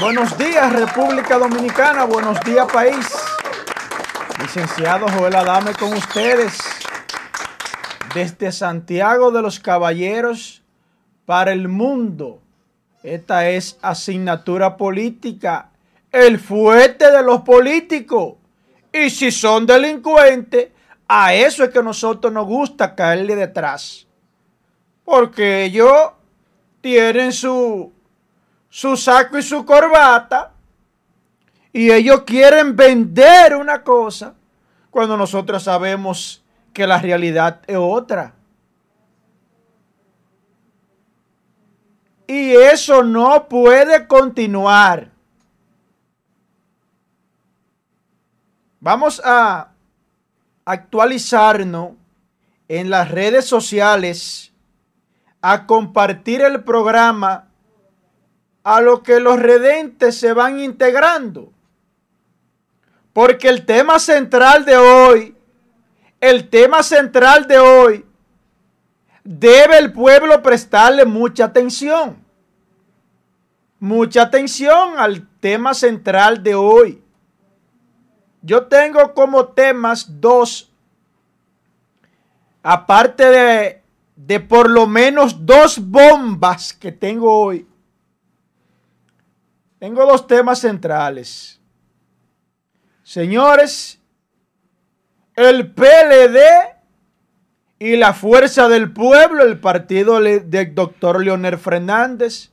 Buenos días República Dominicana, buenos días país. Licenciado Joel Adame con ustedes desde Santiago de los Caballeros para el mundo. Esta es asignatura política, el fuerte de los políticos. Y si son delincuentes, a eso es que a nosotros nos gusta caerle detrás. Porque ellos tienen su, su saco y su corbata y ellos quieren vender una cosa cuando nosotros sabemos que la realidad es otra. Y eso no puede continuar. Vamos a actualizarnos en las redes sociales, a compartir el programa a lo que los redentes se van integrando. Porque el tema central de hoy, el tema central de hoy, debe el pueblo prestarle mucha atención. Mucha atención al tema central de hoy. Yo tengo como temas dos, aparte de, de por lo menos dos bombas que tengo hoy. Tengo dos temas centrales. Señores, el PLD y la Fuerza del Pueblo, el partido del doctor Leonel Fernández,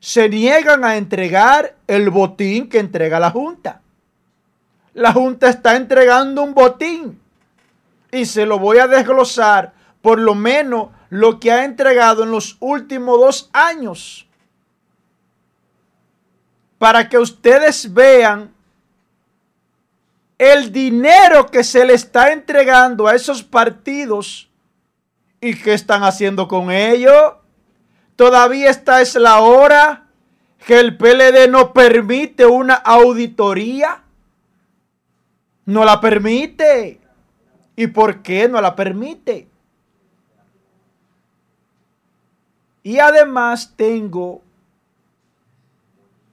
se niegan a entregar el botín que entrega la Junta. La Junta está entregando un botín y se lo voy a desglosar por lo menos lo que ha entregado en los últimos dos años para que ustedes vean el dinero que se le está entregando a esos partidos y qué están haciendo con ello. Todavía esta es la hora que el PLD no permite una auditoría. No la permite. ¿Y por qué no la permite? Y además tengo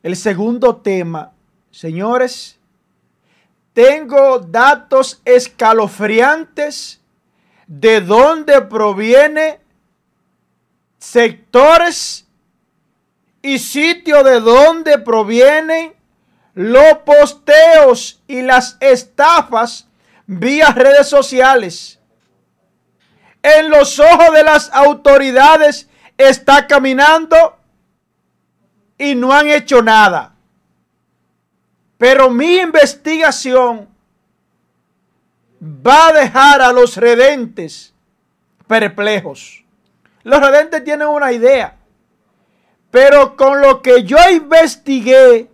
el segundo tema, señores, tengo datos escalofriantes de dónde proviene sectores y sitio de dónde provienen los posteos y las estafas vía redes sociales. En los ojos de las autoridades está caminando y no han hecho nada. Pero mi investigación va a dejar a los redentes perplejos. Los redentes tienen una idea, pero con lo que yo investigué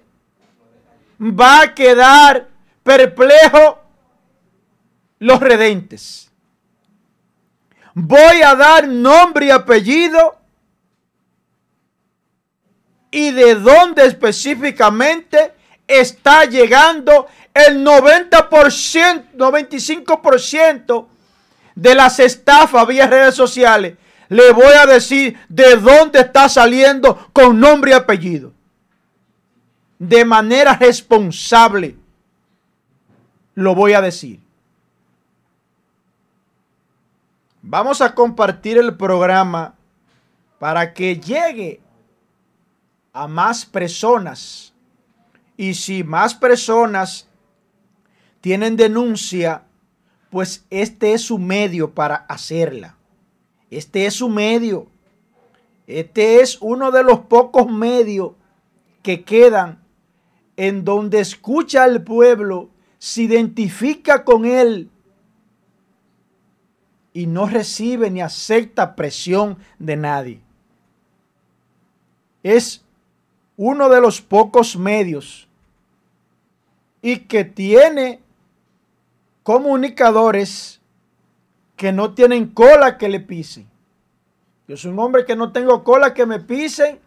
va a quedar perplejo los redentes. Voy a dar nombre y apellido y de dónde específicamente está llegando el 90%, 95% de las estafas vía redes sociales. Le voy a decir de dónde está saliendo con nombre y apellido. De manera responsable. Lo voy a decir. Vamos a compartir el programa para que llegue a más personas. Y si más personas tienen denuncia, pues este es su medio para hacerla. Este es su medio. Este es uno de los pocos medios que quedan en donde escucha al pueblo, se identifica con él y no recibe ni acepta presión de nadie. Es uno de los pocos medios y que tiene comunicadores que no tienen cola que le pisen. Yo soy un hombre que no tengo cola que me pisen,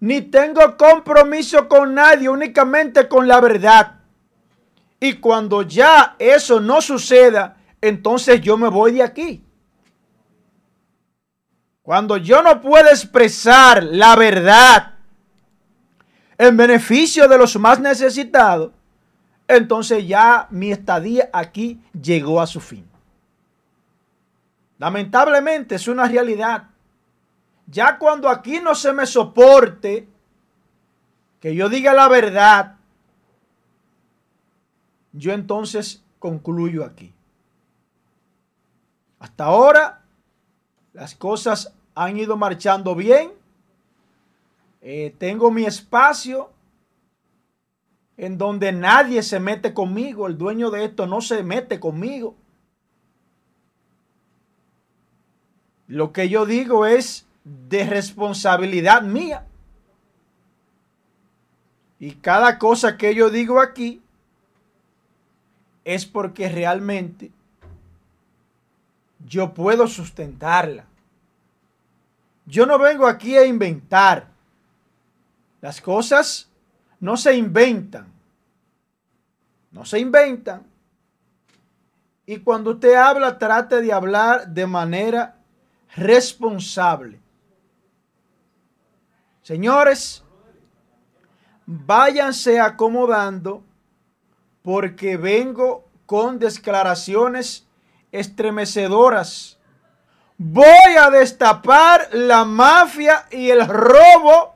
ni tengo compromiso con nadie, únicamente con la verdad. Y cuando ya eso no suceda, entonces yo me voy de aquí. Cuando yo no puedo expresar la verdad en beneficio de los más necesitados, entonces ya mi estadía aquí llegó a su fin. Lamentablemente es una realidad. Ya cuando aquí no se me soporte que yo diga la verdad, yo entonces concluyo aquí. Hasta ahora las cosas han ido marchando bien. Eh, tengo mi espacio en donde nadie se mete conmigo. El dueño de esto no se mete conmigo. Lo que yo digo es de responsabilidad mía. Y cada cosa que yo digo aquí es porque realmente yo puedo sustentarla. Yo no vengo aquí a inventar. Las cosas no se inventan. No se inventan. Y cuando usted habla, trate de hablar de manera responsable. Señores, váyanse acomodando porque vengo con declaraciones estremecedoras. Voy a destapar la mafia y el robo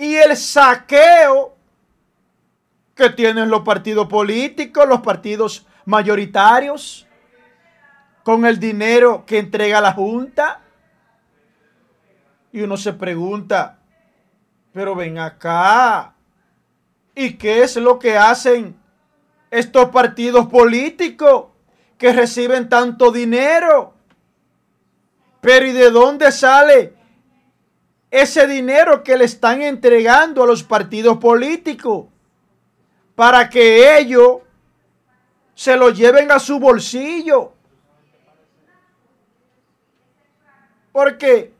y el saqueo que tienen los partidos políticos, los partidos mayoritarios, con el dinero que entrega la Junta. Y uno se pregunta, pero ven acá, ¿y qué es lo que hacen estos partidos políticos que reciben tanto dinero? Pero ¿y de dónde sale ese dinero que le están entregando a los partidos políticos para que ellos se lo lleven a su bolsillo? Porque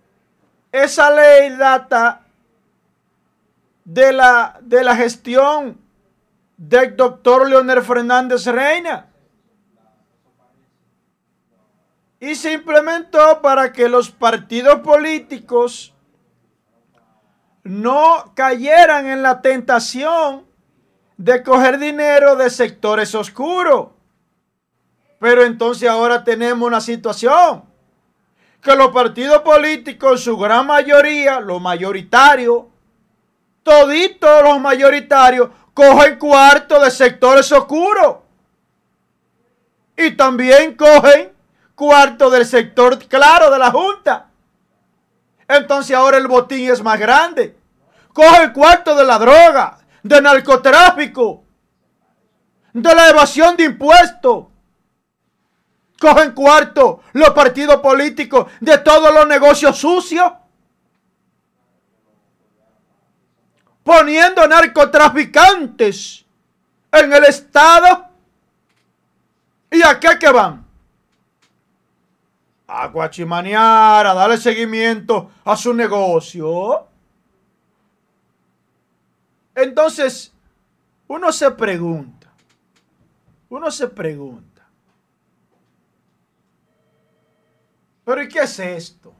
esa ley data de la, de la gestión del doctor Leonel Fernández Reina. Y se implementó para que los partidos políticos no cayeran en la tentación de coger dinero de sectores oscuros. Pero entonces ahora tenemos una situación que los partidos políticos, su gran mayoría, los mayoritarios, toditos los mayoritarios, cogen cuarto de sectores oscuros. Y también cogen cuarto del sector claro de la Junta. Entonces ahora el botín es más grande. Cogen cuarto de la droga, de narcotráfico, de la evasión de impuestos cogen cuarto los partidos políticos de todos los negocios sucios. Poniendo narcotraficantes en el Estado. ¿Y a qué que van? A guachimanear, a darle seguimiento a su negocio. Entonces, uno se pregunta, uno se pregunta, Pero ¿y qué es esto?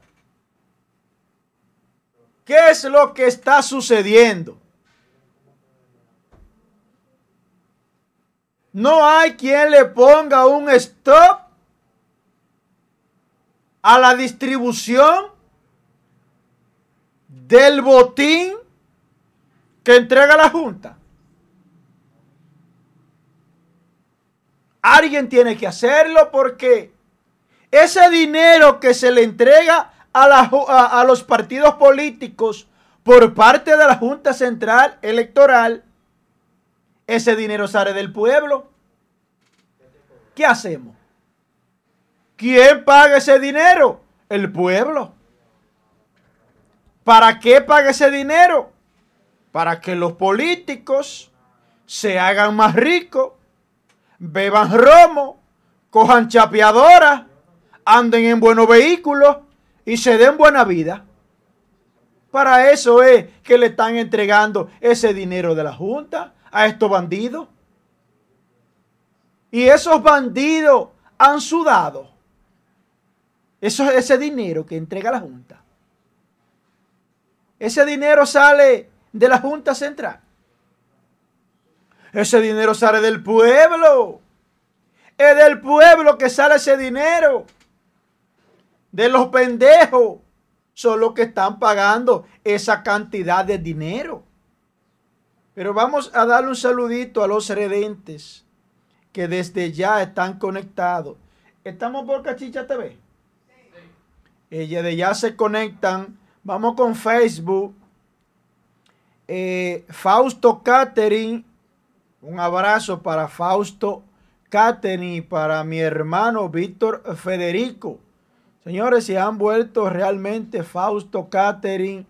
¿Qué es lo que está sucediendo? No hay quien le ponga un stop a la distribución del botín que entrega la Junta. Alguien tiene que hacerlo porque ese dinero que se le entrega a, los partidos políticos por parte de la Junta Central Electoral, ese dinero sale del pueblo. ¿Qué hacemos? ¿Quién paga ese dinero? El pueblo. ¿Para qué paga ese dinero? Para que los políticos se hagan más ricos, beban romo, cojan chapeadoras anden en buenos vehículos y se den buena vida. Para eso es que le están entregando ese dinero de la Junta a estos bandidos. Y esos bandidos han sudado. Eso es ese dinero que entrega la Junta. Ese dinero sale de la Junta Central. Ese dinero sale del pueblo. Es del pueblo que sale ese dinero. De los pendejos. Son los que están pagando esa cantidad de dinero. Pero vamos a darle un saludito a los redentes que desde ya están conectados. Estamos por Cachicha TV. Ella de ya se conectan. Vamos con Facebook. Eh, Fausto Catering. Un abrazo para Fausto Catering y para mi hermano Víctor Federico. Señores, se han vuelto realmente Fausto Catering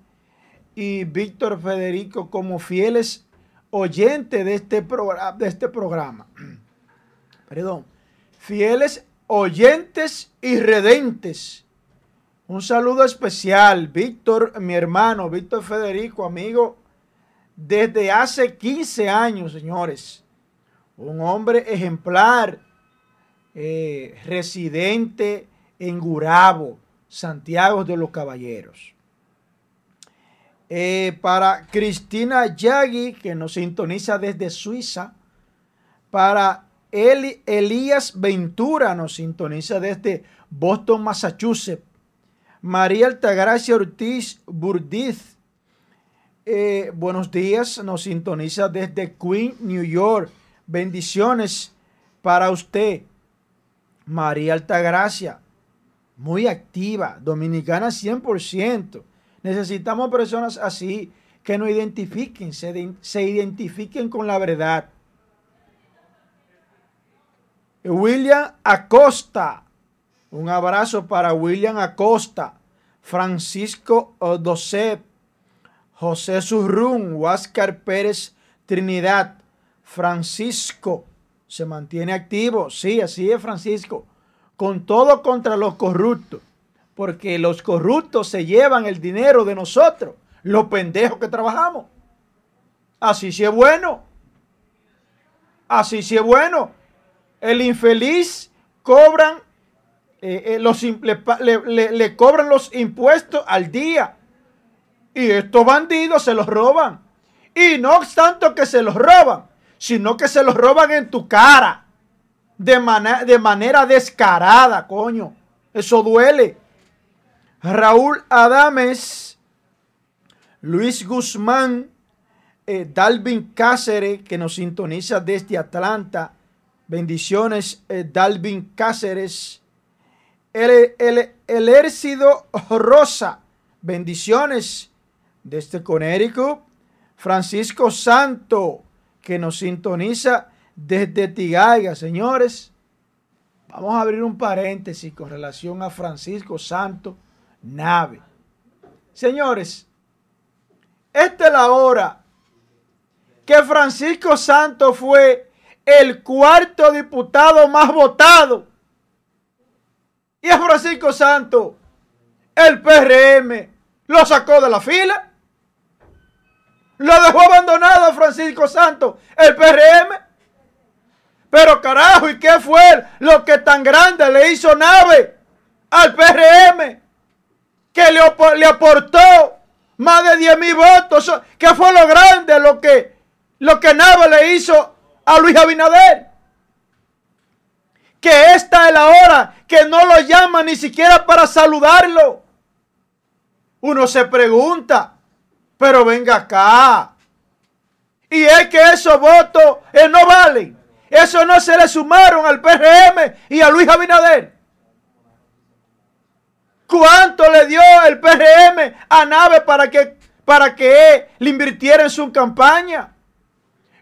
y Víctor Federico como fieles oyentes de este, de este programa. Perdón. Fieles oyentes y redentes un saludo especial, Víctor, mi hermano, Víctor Federico, amigo, desde hace 15 años, señores. Un hombre ejemplar, eh, residente en Gurabo, Santiago de los Caballeros. Eh, para Cristina Yagui, que nos sintoniza desde Suiza. Para Eli, Elías Ventura, nos sintoniza desde Boston, Massachusetts. María Altagracia Ortiz Burdiz. Eh, buenos días, nos sintoniza desde Queen, New York. Bendiciones para usted. María Altagracia, muy activa, dominicana 100%. Necesitamos personas así que nos identifiquen, se, se identifiquen con la verdad. William Acosta, un abrazo para William Acosta, Francisco Odosep, José Surrún, Huáscar Pérez Trinidad, Francisco se mantiene activo, sí, así es Francisco, con todo contra los corruptos, porque los corruptos se llevan el dinero de nosotros, los pendejos que trabajamos. Así sí es bueno. Así sí es bueno. El infeliz cobran eh, eh, los, le, cobran los impuestos al día. Y estos bandidos se los roban. Y no obstante que se los roban, sino que se los roban en tu cara. De, de manera descarada, coño. Eso duele. Raúl Adames, Luis Guzmán, eh, Dalvin Cáceres, que nos sintoniza desde Atlanta. Bendiciones, Dalvin Cáceres el, el, Rosa, bendiciones desde Connecticut. Francisco Santo, que nos sintoniza desde Tigaiga, señores. Vamos a abrir un paréntesis con relación a Francisco Santo Nave. Señores, esta es la hora que Francisco Santo fue el cuarto diputado más votado y a Francisco Santo, el PRM, lo sacó de la fila. Lo dejó abandonado a Francisco Santo, el PRM. Pero carajo, ¿y qué fue lo que tan grande le hizo Nave al PRM? Que le, le aportó más de 10 mil votos. ¿Qué fue lo grande lo que, lo que Nave le hizo a Luis Abinader? Que esta es la hora que no lo llama ni siquiera para saludarlo. Uno se pregunta, pero venga acá. Y es que esos votos eh, no valen. Eso no se le sumaron al PRM y a Luis Abinader. ¿Cuánto le dio el PRM a Nave para que, para que le invirtiera en su campaña?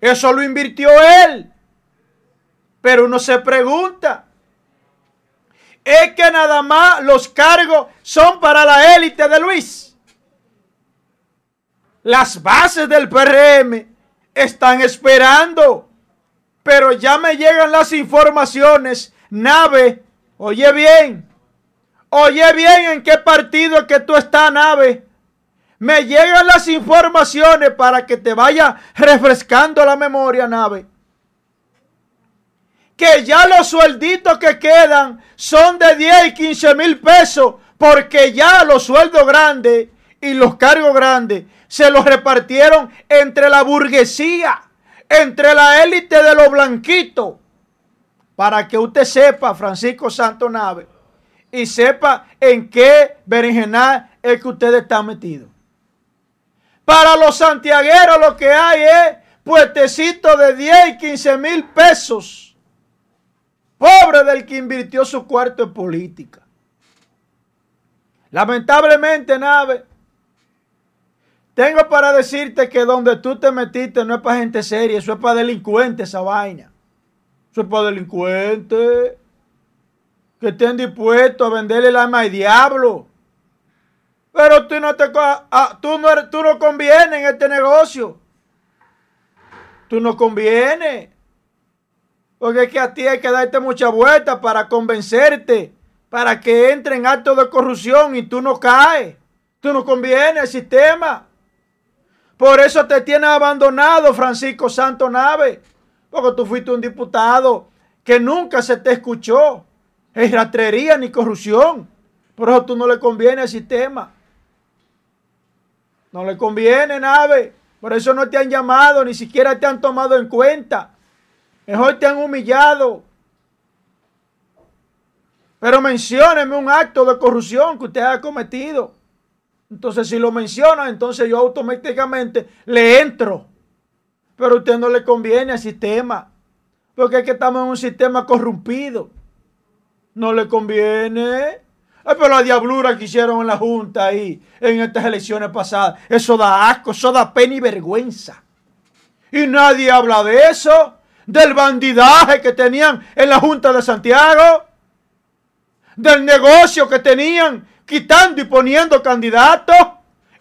Eso lo invirtió él. Pero uno se pregunta, es que nada más los cargos son para la élite de Luis. Las bases del PRM están esperando, pero ya me llegan las informaciones. Nave, oye bien, oye bien en qué partido que tú estás, Nave. Me llegan las informaciones para que te vaya refrescando la memoria, Nave que ya los suelditos que quedan son de 10 y 15 mil pesos, porque ya los sueldos grandes y los cargos grandes se los repartieron entre la burguesía, entre la élite de los blanquitos. Para que usted sepa, Francisco Santo Nave, y sepa en qué berenjenal es que usted está metido. Para los santiagueros lo que hay es puestecito de 10 y 15 mil pesos Pobre del que invirtió su cuarto en política. Lamentablemente, Nave, tengo para decirte que donde tú te metiste no es para gente seria, eso es para delincuentes esa vaina. Eso es para delincuentes que estén dispuestos a venderle el alma al diablo. Pero tú no te ah, tú no, tú no conviene en este negocio. Tú no conviene. Porque es que a ti hay que darte mucha vuelta para convencerte, para que entre en actos de corrupción y tú no caes. Tú no conviene al sistema. Por eso te tienes abandonado, Francisco Santo Nave. Porque tú fuiste un diputado que nunca se te escuchó. Es rastrería ni corrupción. Por eso tú no le conviene al sistema. No le conviene, Nave. Por eso no te han llamado, ni siquiera te han tomado en cuenta. Mejor te han humillado. Pero mencióneme un acto de corrupción que usted haya cometido. Entonces, si lo menciona, entonces yo automáticamente le entro. Pero a usted no le conviene al sistema. Porque es que estamos en un sistema corrompido. No le conviene. Pero la diablura que hicieron en la Junta ahí, en estas elecciones pasadas, eso da asco, eso da pena y vergüenza. Y nadie habla de eso del bandidaje que tenían en la Junta de Santiago, del negocio que tenían quitando y poniendo candidatos.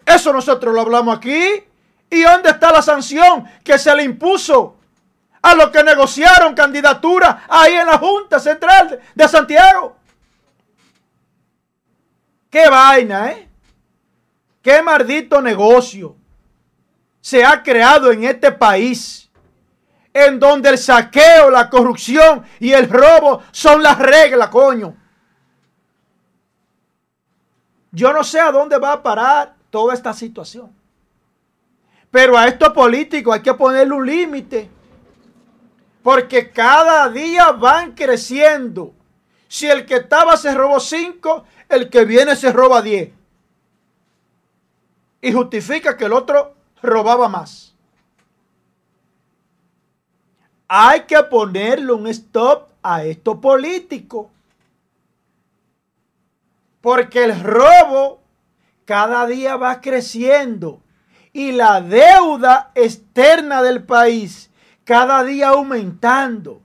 Eso nosotros lo hablamos aquí. ¿Y dónde está la sanción que se le impuso a los que negociaron candidatura ahí en la Junta Central de Santiago? Qué vaina, ¿eh? Qué maldito negocio se ha creado en este país en donde el saqueo, la corrupción y el robo son las reglas, coño. Yo no sé a dónde va a parar toda esta situación. Pero a estos políticos hay que ponerle un límite. Porque cada día van creciendo. Si el que estaba se robó cinco, el que viene se roba diez. Y justifica que el otro robaba más. Hay que ponerle un stop a esto político. Porque el robo cada día va creciendo y la deuda externa del país cada día aumentando.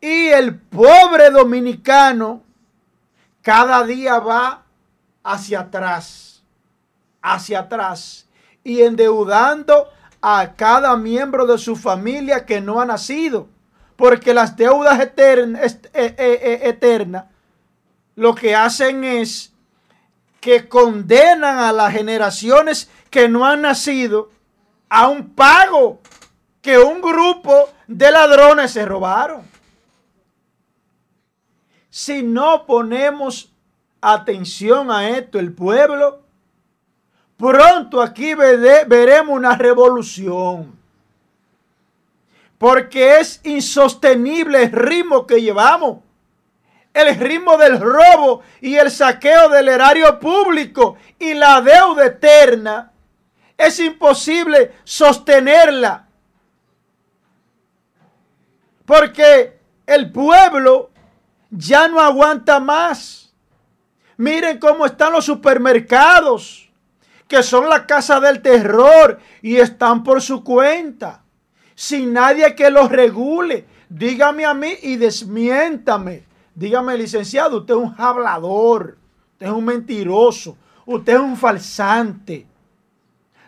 Y el pobre dominicano cada día va hacia atrás, hacia atrás y endeudando a cada miembro de su familia que no ha nacido. Porque las deudas eternas, eh, eh, eh, lo que hacen es que condenan a las generaciones que no han nacido a un pago que un grupo de ladrones se robaron. Si no ponemos atención a esto, el pueblo Pronto aquí veremos una revolución. Porque es insostenible el ritmo que llevamos. El ritmo del robo y el saqueo del erario público y la deuda eterna. Es imposible sostenerla. Porque el pueblo ya no aguanta más. Miren cómo están los supermercados que son la casa del terror y están por su cuenta, sin nadie que los regule. Dígame a mí y desmiéntame. Dígame, licenciado, usted es un hablador, usted es un mentiroso, usted es un falsante.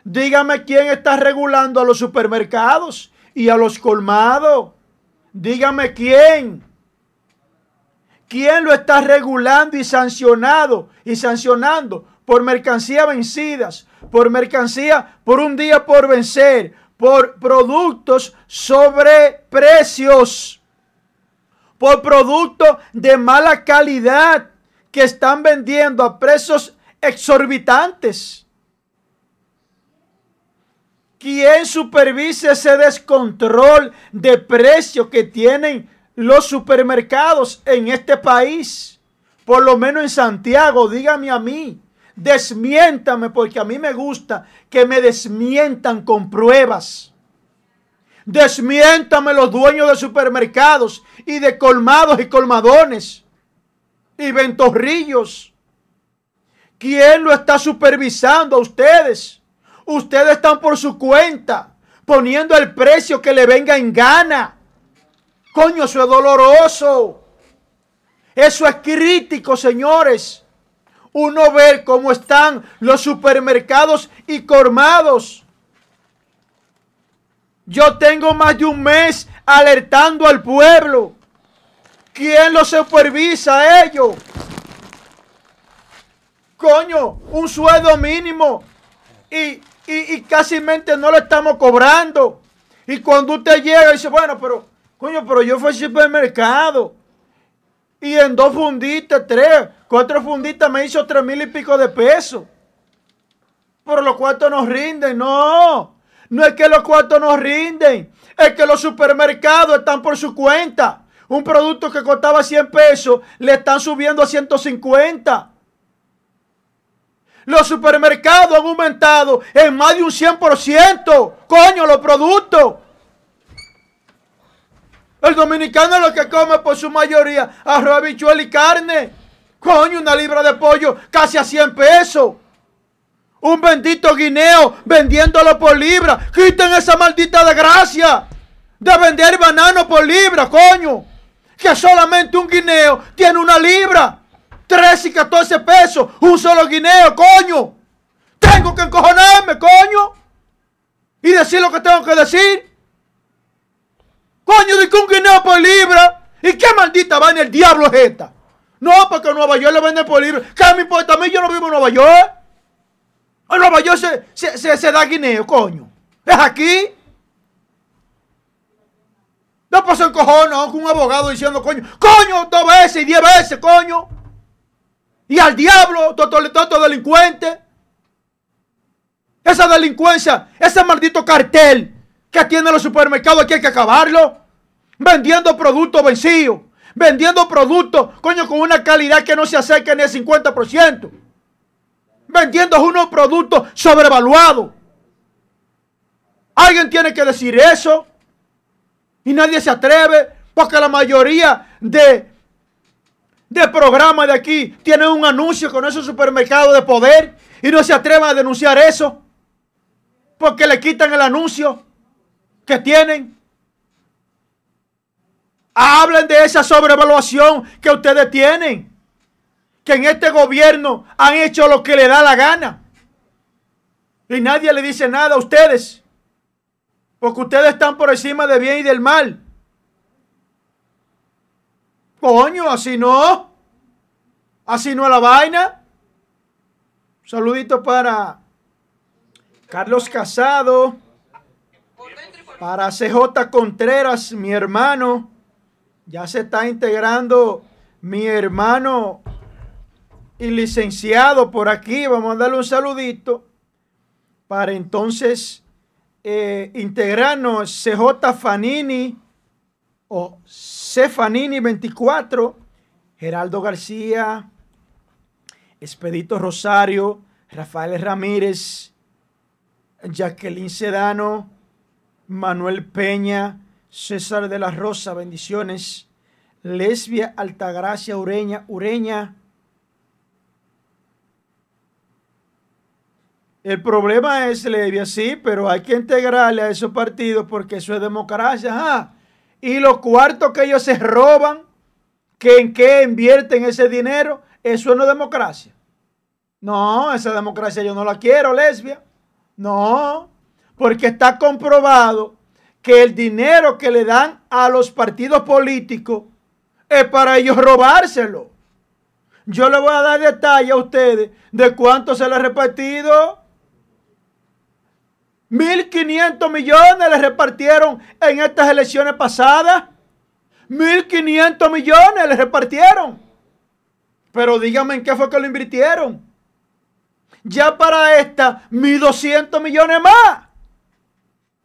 Dígame quién está regulando a los supermercados y a los colmados. Dígame quién. ¿Quién lo está regulando y sancionado y sancionando? Por mercancía vencidas, por mercancía por un día por vencer, por productos sobre precios. por productos de mala calidad que están vendiendo a precios exorbitantes. ¿Quién supervisa ese descontrol de precio que tienen los supermercados en este país? Por lo menos en Santiago, dígame a mí. Desmiéntame porque a mí me gusta que me desmientan con pruebas. Desmiéntame los dueños de supermercados y de colmados y colmadones y ventorrillos. ¿Quién lo está supervisando a ustedes? Ustedes están por su cuenta, poniendo el precio que le venga en gana. Coño, eso es doloroso. Eso es crítico, señores. Uno ver cómo están los supermercados y colmados. Yo tengo más de un mes alertando al pueblo. ¿Quién lo supervisa a ellos? Coño, un sueldo mínimo. Y y, casi mente no lo estamos cobrando. Y cuando usted llega y dice, bueno, pero, coño, pero yo fui al supermercado. Y en dos funditas, tres, cuatro funditas me hizo tres mil y pico de pesos. Pero los cuartos nos rinden. No, no es que los cuartos nos rinden. Es que los supermercados están por su cuenta. Un producto que costaba 100 pesos le están subiendo a 150. Los supermercados han aumentado en más de un 100%. Coño, los productos. El dominicano es lo que come por su mayoría arroz, habichuel y carne. Coño, una libra de pollo casi a 100 pesos. Un bendito guineo vendiéndolo por libra. Quiten esa maldita desgracia de vender banano por libra, coño. Que solamente un guineo tiene una libra. 13 y 14 pesos, un solo guineo, coño. Tengo que encojonarme, coño. Y decir lo que tengo que decir. Coño, de un guineo por libra. ¿Y qué maldita vaina el diablo es esta? No, porque Nueva York le venden por libra. ¿Qué me importa a mí? Yo no vivo en Nueva York. En Nueva York se, da guineo, coño. Es aquí. No pasa el cojón, con un abogado diciendo, coño, coño, dos veces y diez veces, coño y al diablo, todo, delincuente. Esa delincuencia, ese maldito cartel que tiene los supermercados aquí hay que acabarlo. Vendiendo productos vencidos. Vendiendo productos, coño, con una calidad que no se acerca ni al 50%. Vendiendo unos productos sobrevaluados. Alguien tiene que decir eso. Y nadie se atreve porque la mayoría de de programa de aquí tienen un anuncio con esos supermercados de poder y no se atreven a denunciar eso porque le quitan el anuncio que tienen. Hablen de esa sobrevaluación que ustedes tienen. Que en este gobierno han hecho lo que le da la gana. Y nadie le dice nada a ustedes. Porque ustedes están por encima del bien y del mal. Coño, así no. Así no es la vaina. saludito para Carlos Casado. Para CJ Contreras, mi hermano. Ya se está integrando mi hermano y licenciado por aquí. Vamos a darle un saludito. Para entonces eh, integrarnos CJ Fanini o Cefanini 24, Geraldo García, Expedito Rosario, Rafael Ramírez, Jacqueline Sedano, Manuel Peña, César de la Rosa, bendiciones. Lesbia Altagracia Ureña, Ureña. El problema es Lesbia, sí, pero hay que integrarle a esos partidos porque eso es democracia. Y los cuartos que ellos se roban, que en qué invierten ese dinero, eso no es democracia. No, esa democracia yo no la quiero, lesbia. No, porque está comprobado que el dinero que le dan a los partidos políticos es para ellos robárselo. Yo le voy a dar detalle a ustedes de cuánto se le ha repartido 1.500 millones le repartieron en estas elecciones pasadas 1.500 millones le repartieron. Pero díganme en qué fue que lo invirtieron. Ya para esta, 1.200 millones más.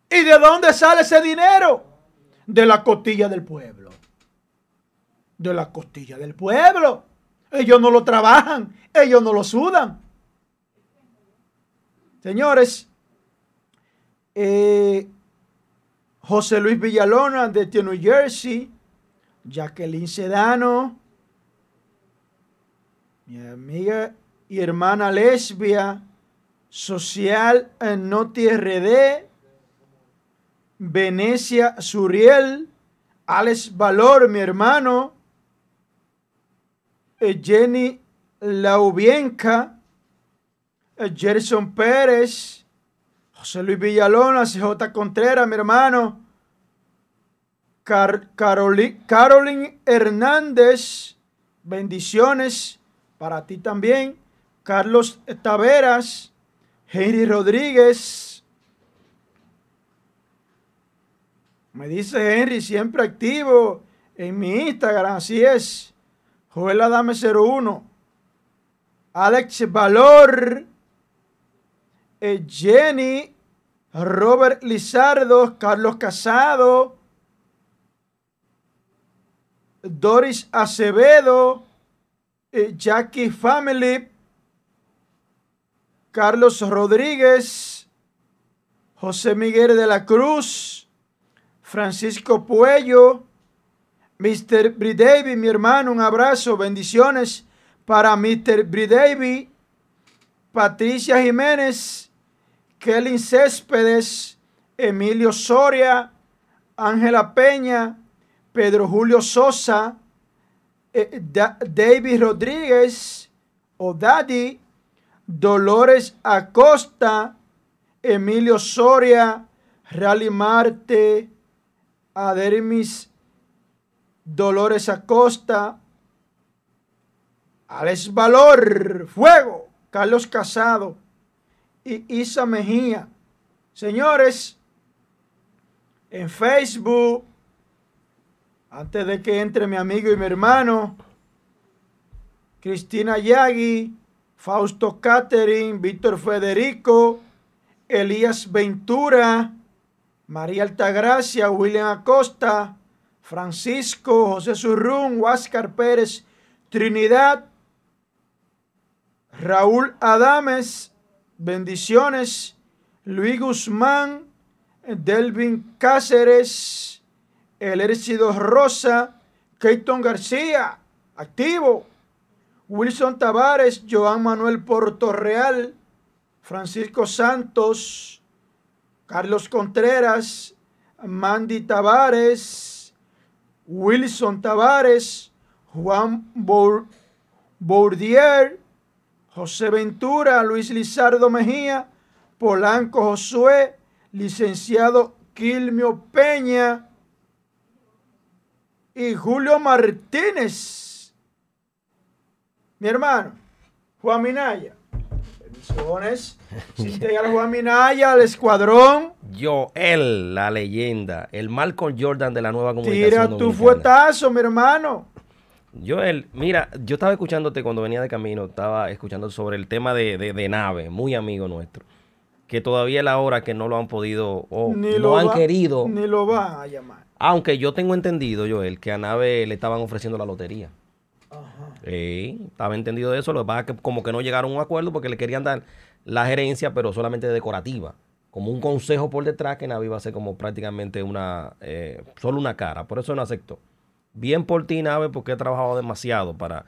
¿Y de dónde sale ese dinero? De la costilla del pueblo. De la costilla del pueblo. Ellos no lo trabajan, ellos no lo sudan. Señores, eh, José Luis Villalona de New Jersey, Jacqueline Sedano, mi amiga y hermana lesbia, social en Noti RD, Venecia Suriel, Alex Valor, mi hermano, Jenny Laubienca, Gerson Pérez, José Luis Villalona, CJ Contreras, mi hermano. Carolyn Hernández, bendiciones para ti también. Carlos Taveras, Henry Rodríguez. Me dice Henry, siempre activo en mi Instagram, así es. Joel Adame 01. Alex Valor. Eh, Jenny. Robert Lizardo, Carlos Casado, Doris Acevedo, eh, Jackie Family, Carlos Rodríguez, José Miguel de la Cruz, Francisco Puello, Mr. Bridavi, mi hermano, un abrazo, bendiciones para Mr. Bridavi, Patricia Jiménez, Kelly Céspedes, Emilio Soria, Ángela Peña, Pedro Julio Sosa, eh, David Rodríguez, Odadi, Dolores Acosta, Emilio Soria, Rally Marte, Adermis Dolores Acosta, Alex Valor, Fuego, Carlos Casado, y Isa Mejía. Señores, en Facebook, antes de que entre mi amigo y mi hermano, Cristina Yagui, Fausto Catherine, Víctor Federico, Elías Ventura, María Altagracia, William Acosta, Francisco, José Surrún, Huáscar Pérez, Trinidad, Raúl Adames, Bendiciones. Luis Guzmán, Delvin Cáceres, El Ercido Rosa, Keiton García, activo. Wilson Tavares, Joan Manuel Portorreal, Francisco Santos, Carlos Contreras, Mandy Tavares, Wilson Tavares, Juan Bourdier, José Ventura, Luis Lizardo Mejía, Polanco Josué, licenciado Quilmio Peña y Julio Martínez. Mi hermano, Juan Minaya. Bendiciones. a Juan Minaya, al escuadrón. Yo, él, la leyenda, el Malcolm Jordan de la nueva comunicación. Tira tu fuetazo, mi hermano. Joel, mira, yo estaba escuchándote cuando venía de camino, estaba escuchando sobre el tema de, nave, muy amigo nuestro, que todavía es la hora que no lo han podido o no lo han querido. Ni lo van a llamar. Aunque yo tengo entendido, Joel, que a nave le estaban ofreciendo la lotería. Ajá. estaba entendido de eso, lo que pasa es que como que no llegaron a un acuerdo porque le querían dar la gerencia, pero solamente decorativa. Como un consejo por detrás que Nave iba a ser como prácticamente una, eh, solo una cara. Por eso no aceptó bien por ti, Nave, porque he trabajado demasiado para,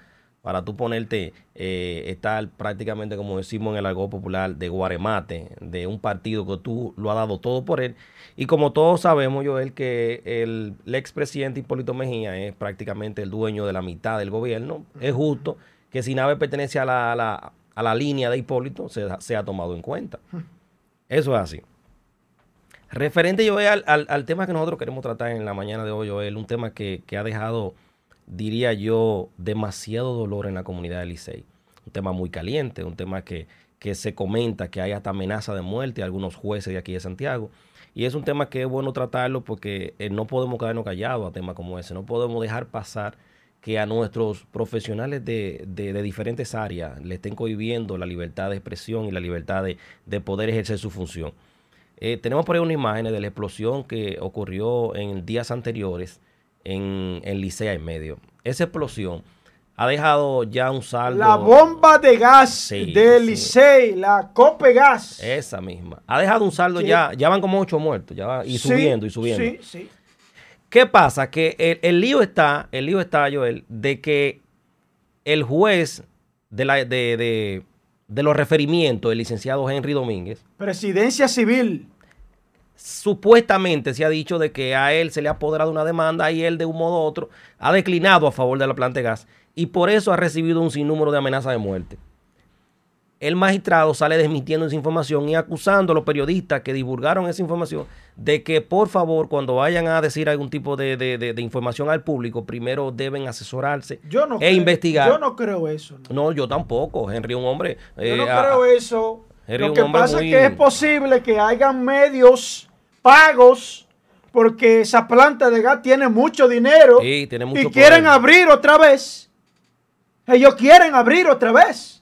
para tú ponerte, eh, estar prácticamente, como decimos en el algo popular, de guaremate, de un partido que tú lo has dado todo por él. Y como todos sabemos, Joel, que el, expresidente Hipólito Mejía es prácticamente el dueño de la mitad del gobierno, es justo que si Nave pertenece a la, a la, línea de Hipólito, se, se ha tomado en cuenta. Eso es así. Referente, yo al, al, tema que nosotros queremos tratar en la mañana de hoy, Joel, un tema que, ha dejado, diría yo, demasiado dolor en la comunidad de Licey. Un tema muy caliente, un tema que, que se comenta que hay hasta amenaza de muerte a algunos jueces de aquí de Santiago. Y es un tema que es bueno tratarlo porque eh, no podemos quedarnos callados a temas como ese, no podemos dejar pasar que a nuestros profesionales de, de, diferentes áreas le estén cohibiendo la libertad de expresión y la libertad de, de poder ejercer su función. Eh, tenemos por ahí una imagen de la explosión que ocurrió en días anteriores en, en Licea en medio. Esa explosión ha dejado ya un saldo. La bomba de gas de Licey, la Cope Gas. Esa misma. Ha dejado un saldo ya, ya van como ocho muertos, ya va, y subiendo y subiendo. Sí, sí. ¿Qué pasa? Que el, lío está, el lío está, Joel, de que el juez de, la, de, de, los referimientos, el licenciado Henry Domínguez. Presidencia civil. Supuestamente se ha dicho de que a él se le ha apoderado una demanda y él de un modo u otro ha declinado a favor de la planta de gas y por eso ha recibido un sinnúmero de amenazas de muerte el magistrado sale desmintiendo esa información y acusando a los periodistas que divulgaron esa información de que por favor cuando vayan a decir algún tipo de, información al público, primero deben asesorarse e investigar. Yo no creo eso. No, yo tampoco. Henry un hombre... Yo no eh, creo eso. Lo que pasa es que es posible que hayan medios pagos porque esa planta de gas tiene mucho dinero y quieren abrir otra vez. Ellos quieren abrir otra vez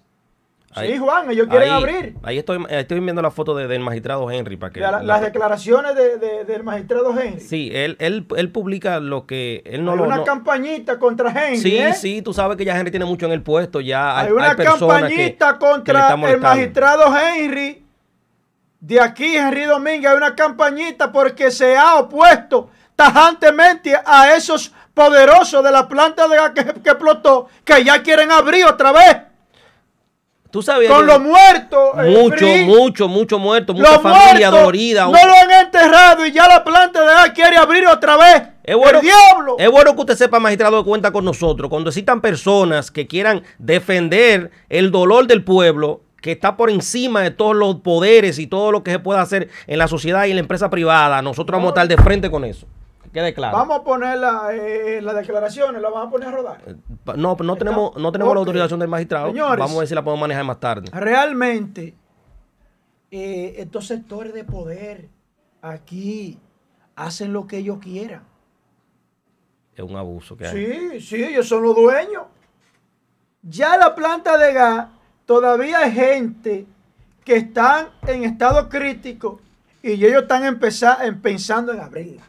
sí, Juan, ellos quieren abrir. Ahí estoy, estoy viendo la foto del magistrado Henry. para que Las declaraciones del magistrado Henry. Sí, él, él, él, publica lo que él no hay lo. una campañita contra Henry. Sí, ¿eh? sí, tú sabes que ya Henry tiene mucho en el puesto. Ya hay, una campañita contra el magistrado Henry. De aquí, Henry Domínguez, hay una campañita porque se ha opuesto tajantemente a esos poderosos de la planta de gas que, que explotó, que ya quieren abrir otra vez. ¿Tú sabías Con los muertos. Mucho, mucho, mucho muerto. Mucha familia dolorida. No lo han enterrado y ya la planta de gas quiere abrir otra vez. Es bueno, el diablo. Es bueno que usted sepa, magistrado, que cuenta con nosotros. Cuando existan personas que quieran defender el dolor del pueblo, que está por encima de todos los poderes y todo lo que se pueda hacer en la sociedad y en la empresa privada, nosotros vamos a estar de frente con eso. Vamos a poner eh, las declaraciones, las vamos a poner a rodar. Eh, no, no tenemos, no tenemos la autorización del magistrado. vamos a ver si la podemos manejar más tarde. Realmente, eh, estos sectores de poder aquí hacen lo que ellos quieran. Es un abuso que hay. Sí, sí, ellos son los dueños. Ya la planta de gas, todavía hay gente que están en estado crítico y ellos están pensando en abrirla.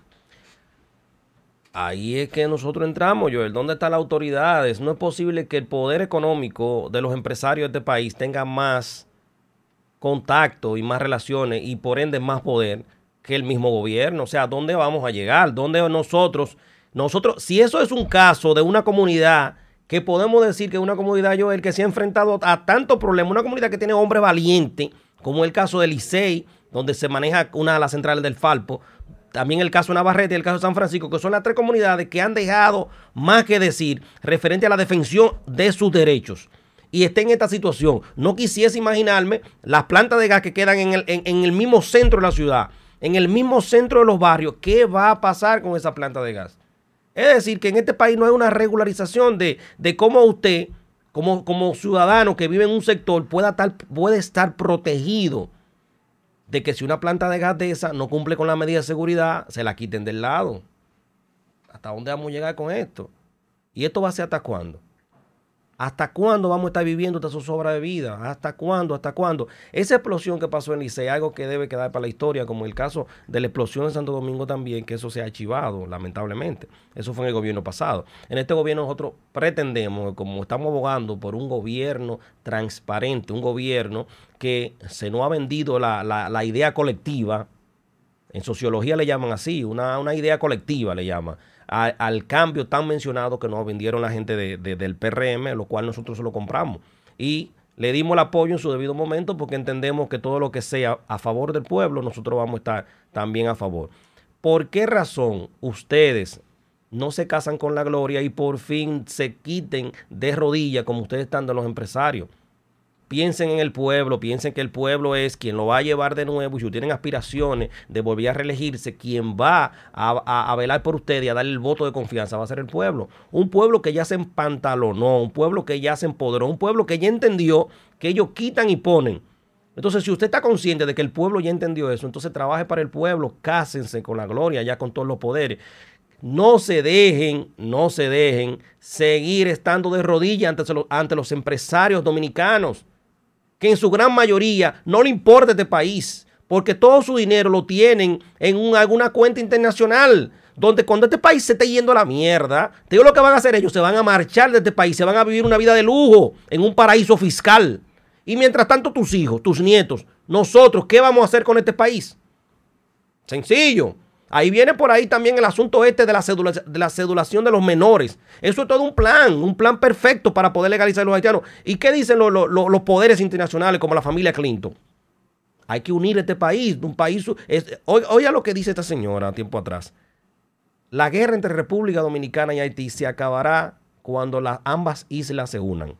Ahí es que nosotros entramos, Joel. ¿Dónde están las autoridades? No es posible que el poder económico de los empresarios de este país tenga más contacto y más relaciones y por ende más poder que el mismo gobierno. O sea, ¿dónde vamos a llegar? ¿Dónde nosotros, nosotros, si eso es un caso de una comunidad que podemos decir que una comunidad, Joel, que se ha enfrentado a tantos problemas, una comunidad que tiene hombres valientes, como el caso de Licey, donde se maneja una de las centrales del Falpo, también el caso de Navarrete y el caso de San Francisco, que son las tres comunidades que han dejado más que decir referente a la defensión de sus derechos. Y está en esta situación. No quisiese imaginarme las plantas de gas que quedan en el, en, el mismo centro de la ciudad, en el mismo centro de los barrios. ¿Qué va a pasar con esa planta de gas? Es decir, que en este país no hay una regularización de, de cómo usted, como, como ciudadano que vive en un sector, pueda estar, puede estar protegido de que si una planta de gas de esa no cumple con la medida de seguridad, se la quiten del lado. ¿Hasta dónde vamos a llegar con esto? ¿Y esto va a ser hasta cuándo? ¿Hasta cuándo vamos a estar viviendo esta zozobra de vida? ¿Hasta cuándo? ¿Hasta cuándo? Esa explosión que pasó en Licey, algo que debe quedar para la historia, como el caso de la explosión en Santo Domingo también, que eso se ha archivado, lamentablemente. Eso fue en el gobierno pasado. En este gobierno nosotros pretendemos, como estamos abogando por un gobierno transparente, un gobierno que se nos ha vendido la, idea colectiva, en sociología le llaman así, una, una idea colectiva le llaman al cambio tan mencionado que nos vendieron la gente de, del PRM, lo cual nosotros lo compramos. Y le dimos el apoyo en su debido momento porque entendemos que todo lo que sea a favor del pueblo, nosotros vamos a estar también a favor. ¿Por qué razón ustedes no se casan con la gloria y por fin se quiten de rodillas como ustedes están de los empresarios? Piensen en el pueblo, piensen que el pueblo es quien lo va a llevar de nuevo y si tienen aspiraciones de volver a reelegirse, quien va a, velar por ustedes y a darle el voto de confianza va a ser el pueblo. Un pueblo que ya se empantalonó, un pueblo que ya se empoderó, un pueblo que ya entendió que ellos quitan y ponen Entonces, si usted está consciente de que el pueblo ya entendió eso, entonces trabaje para el pueblo, cásense con la gloria, ya con todos los poderes. No se dejen, no se dejen seguir estando de rodillas ante ante los empresarios dominicanos, que en su gran mayoría no le importa este país, porque todo su dinero lo tienen en alguna cuenta internacional donde cuando este país se esté yendo a la mierda, te digo lo que van a hacer ellos, se van a marchar de este país, se van a vivir una vida de lujo en un paraíso fiscal. Y mientras tanto tus hijos, tus nietos, nosotros, ¿qué vamos a hacer con este país? Sencillo. Ahí viene por ahí también el asunto este de la, de la cedulación de los menores. Eso es todo un plan, un plan perfecto para poder legalizar a los haitianos. ¿Y qué dicen los poderes internacionales como la familia Clinton? Hay que unir este país, un país... oiga lo que dice esta señora tiempo atrás. La guerra entre República Dominicana y Haití se acabará cuando ambas islas se unan.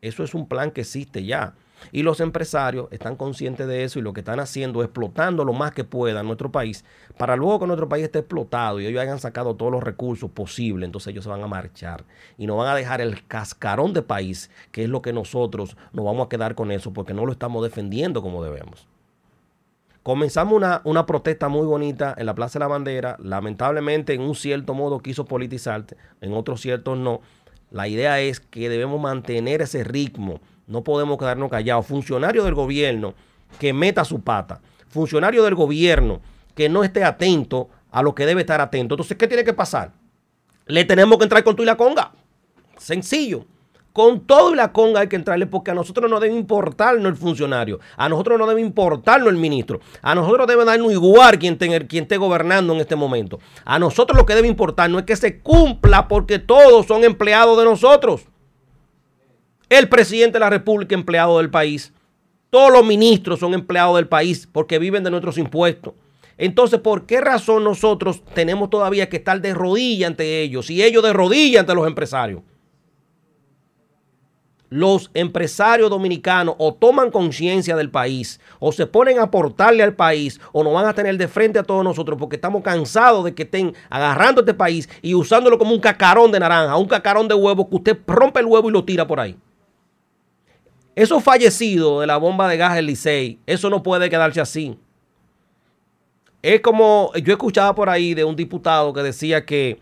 Eso es un plan que existe ya. Y los empresarios están conscientes de eso y lo que están haciendo es explotando lo más que puedan nuestro país para luego que nuestro país esté explotado y ellos hayan sacado todos los recursos posibles, entonces ellos se van a marchar y nos van a dejar el cascarón de país, que es lo que nosotros nos vamos a quedar con eso porque no lo estamos defendiendo como debemos. Comenzamos una, una, protesta muy bonita en la Plaza de la Bandera. Lamentablemente, en un cierto modo quiso politizar, en otros ciertos no. La idea es que debemos mantener ese ritmo. No podemos quedarnos callados. Funcionario del gobierno que meta su pata. Funcionario del gobierno que no esté atento a lo que debe estar atento. Entonces, ¿qué tiene que pasar? Le tenemos que entrar con tu y la conga. Sencillo. Con todo y la conga hay que entrarle porque a nosotros no debe importarnos el funcionario, a nosotros no debe importarnos el ministro, a nosotros debe darnos igual quien, quien esté gobernando en este momento. A nosotros lo que debe importarnos es que se cumpla porque todos son empleados de nosotros. El presidente de la República empleado del país. Todos los ministros son empleados del país porque viven de nuestros impuestos. Entonces, ¿por qué razón nosotros tenemos todavía que estar de rodilla ante ellos y ellos de rodilla ante los empresarios? los empresarios dominicanos o toman conciencia del país o se ponen a aportarle al país o nos van a tener de frente a todos nosotros porque estamos cansados de que estén agarrando este país y usándolo como un cacarón de naranja, un cacarón de huevo que usted rompe el huevo y lo tira por ahí. Eso fallecido de la bomba de gas del Licey, eso no puede quedarse así. Es como, yo escuchaba por ahí de un diputado que decía que,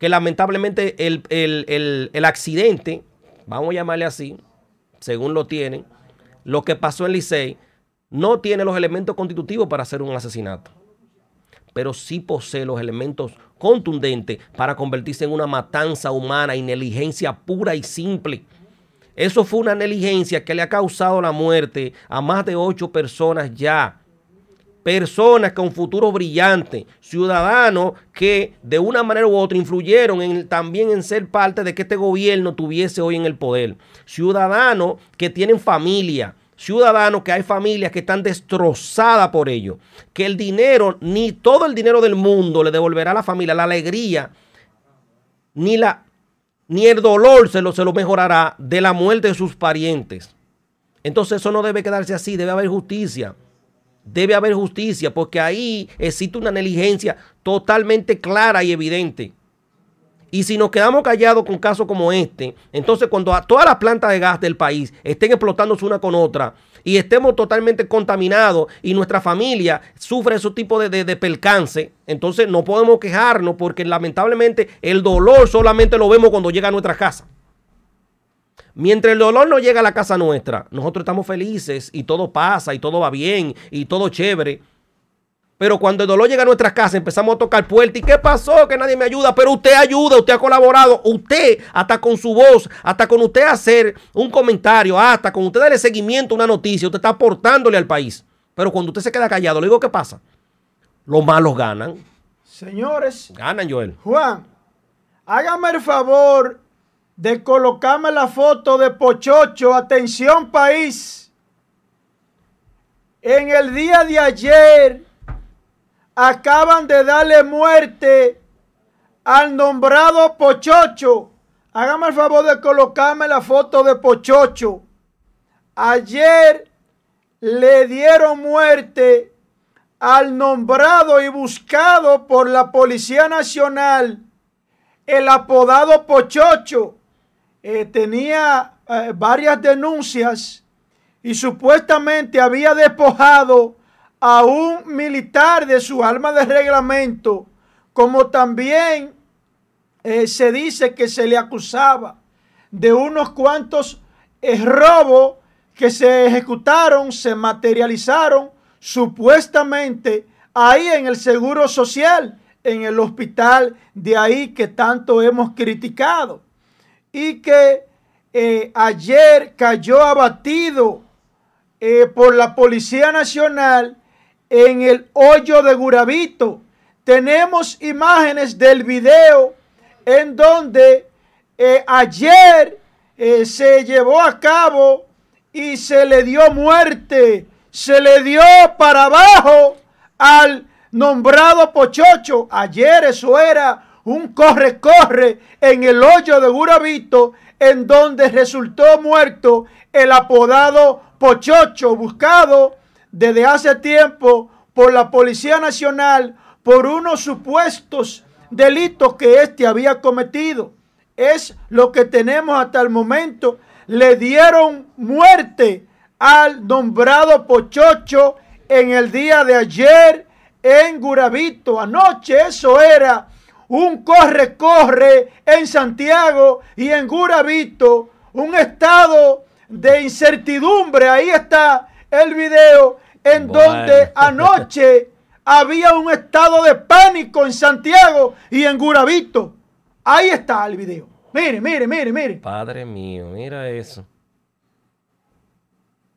que lamentablemente el, el accidente vamos a llamarle así, según lo tienen, lo que pasó en Licey no tiene los elementos constitutivos para hacer un asesinato, pero sí posee los elementos contundentes para convertirse en una matanza humana y negligencia pura y simple. Eso fue una negligencia que le ha causado la muerte a más de ocho personas ya personas con futuro brillante, ciudadanos que de una manera u otra influyeron también en ser parte de que este gobierno tuviese hoy en el poder. Ciudadanos que tienen familia, ciudadanos que hay familias que están destrozadas por ello, que el dinero, ni todo el dinero del mundo le devolverá a la familia la alegría, ni, la, ni el dolor se lo, se lo mejorará de la muerte de sus parientes. Entonces eso no debe quedarse así, debe haber justicia debe haber justicia, porque ahí existe una negligencia totalmente clara y evidente. Y si nos quedamos callados con casos como este, entonces cuando a todas las plantas de gas del país estén explotándose una con otra y estemos totalmente contaminados y nuestra familia sufre ese tipo de, de, percance, entonces no podemos quejarnos porque lamentablemente el dolor solamente lo vemos cuando llega a nuestra casa. Mientras el dolor no llega a la casa nuestra, nosotros estamos felices y todo pasa y todo va bien y todo chévere. Pero cuando el dolor llega a nuestra casa, empezamos a tocar puertas. ¿Y qué pasó? Que nadie me ayuda. Pero usted ayuda, usted ha colaborado. Usted, hasta con su voz, hasta con usted hacer un comentario, hasta con usted darle seguimiento a una noticia, usted está aportándole al país. Pero cuando usted se queda callado, le digo, ¿qué pasa? Los malos ganan. Señores. Ganan, Joel. Juan, hágame el favor de colocarme la foto de Pochocho. Atención país. En el día de ayer acaban de darle muerte al nombrado Pochocho. Hágame el favor de colocarme la foto de Pochocho. Ayer le dieron muerte al nombrado y buscado por la Policía Nacional, el apodado Pochocho. Eh, tenía eh, varias denuncias y supuestamente había despojado a un militar de su arma de reglamento, como también eh, se dice que se le acusaba de unos cuantos eh, robos que se ejecutaron, se materializaron supuestamente ahí en el Seguro Social, en el hospital de ahí que tanto hemos criticado. Y que eh, ayer cayó abatido por la Policía Nacional en el hoyo de Gurabito. Tenemos imágenes del video en donde eh, ayer eh, se llevó a cabo y se le dio muerte, se le dio para abajo al nombrado Pochocho. Ayer eso era un corre-corre en el hoyo de Gurabito, en donde resultó muerto el apodado Pochocho, buscado desde hace tiempo por la Policía Nacional por unos supuestos delitos que éste había cometido. Es lo que tenemos hasta el momento. Le dieron muerte al nombrado Pochocho en el día de ayer en Gurabito. Anoche eso era un corre-corre en Santiago y en Gurabito. Un estado de incertidumbre. Ahí está el video en donde anoche había un estado de pánico en Santiago y en Gurabito. Ahí está el video. Mire, mire, mire, mire. Padre mío, mira eso.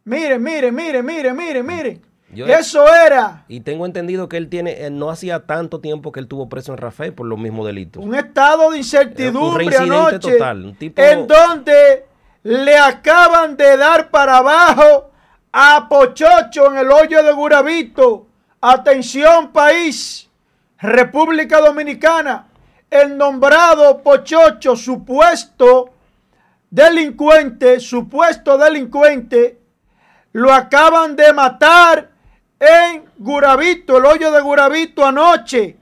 Mire, mire, mire, mire, mire, mire. eso era. Y tengo entendido que él tiene, no hacía tanto tiempo que él tuvo preso en Rafael por los mismos delitos. Un estado de incertidumbre anoche. Total, En donde le acaban de dar para abajo a Pochocho en el hoyo de Gurabito. Atención país, República Dominicana, el nombrado Pochocho, supuesto delincuente, supuesto delincuente, lo acaban de matar en Gurabito, el hoyo de Gurabito anoche.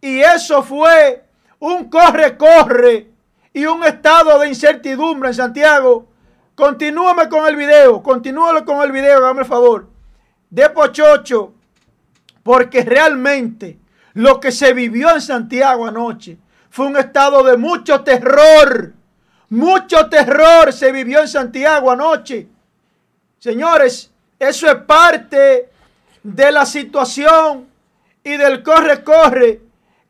Y eso fue un corre-corre y un estado de incertidumbre en Santiago Continúame con el video, continúalo con el video, dame el favor. De Pochocho, porque realmente lo que se vivió en Santiago anoche fue un estado de mucho terror. Mucho terror se vivió en Santiago anoche. Señores, eso es parte de la situación y del corre-corre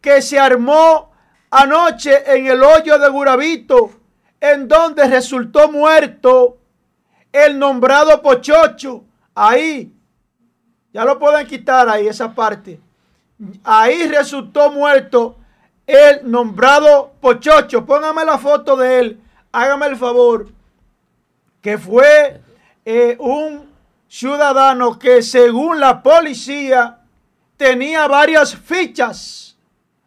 que se armó anoche en el hoyo de Gurabito en donde resultó muerto el nombrado Pochocho. Ahí, ya lo pueden quitar ahí, esa parte. Ahí resultó muerto el nombrado Pochocho. Póngame la foto de él. Hágame el favor. Que fue eh, un ciudadano que según la policía tenía varias fichas.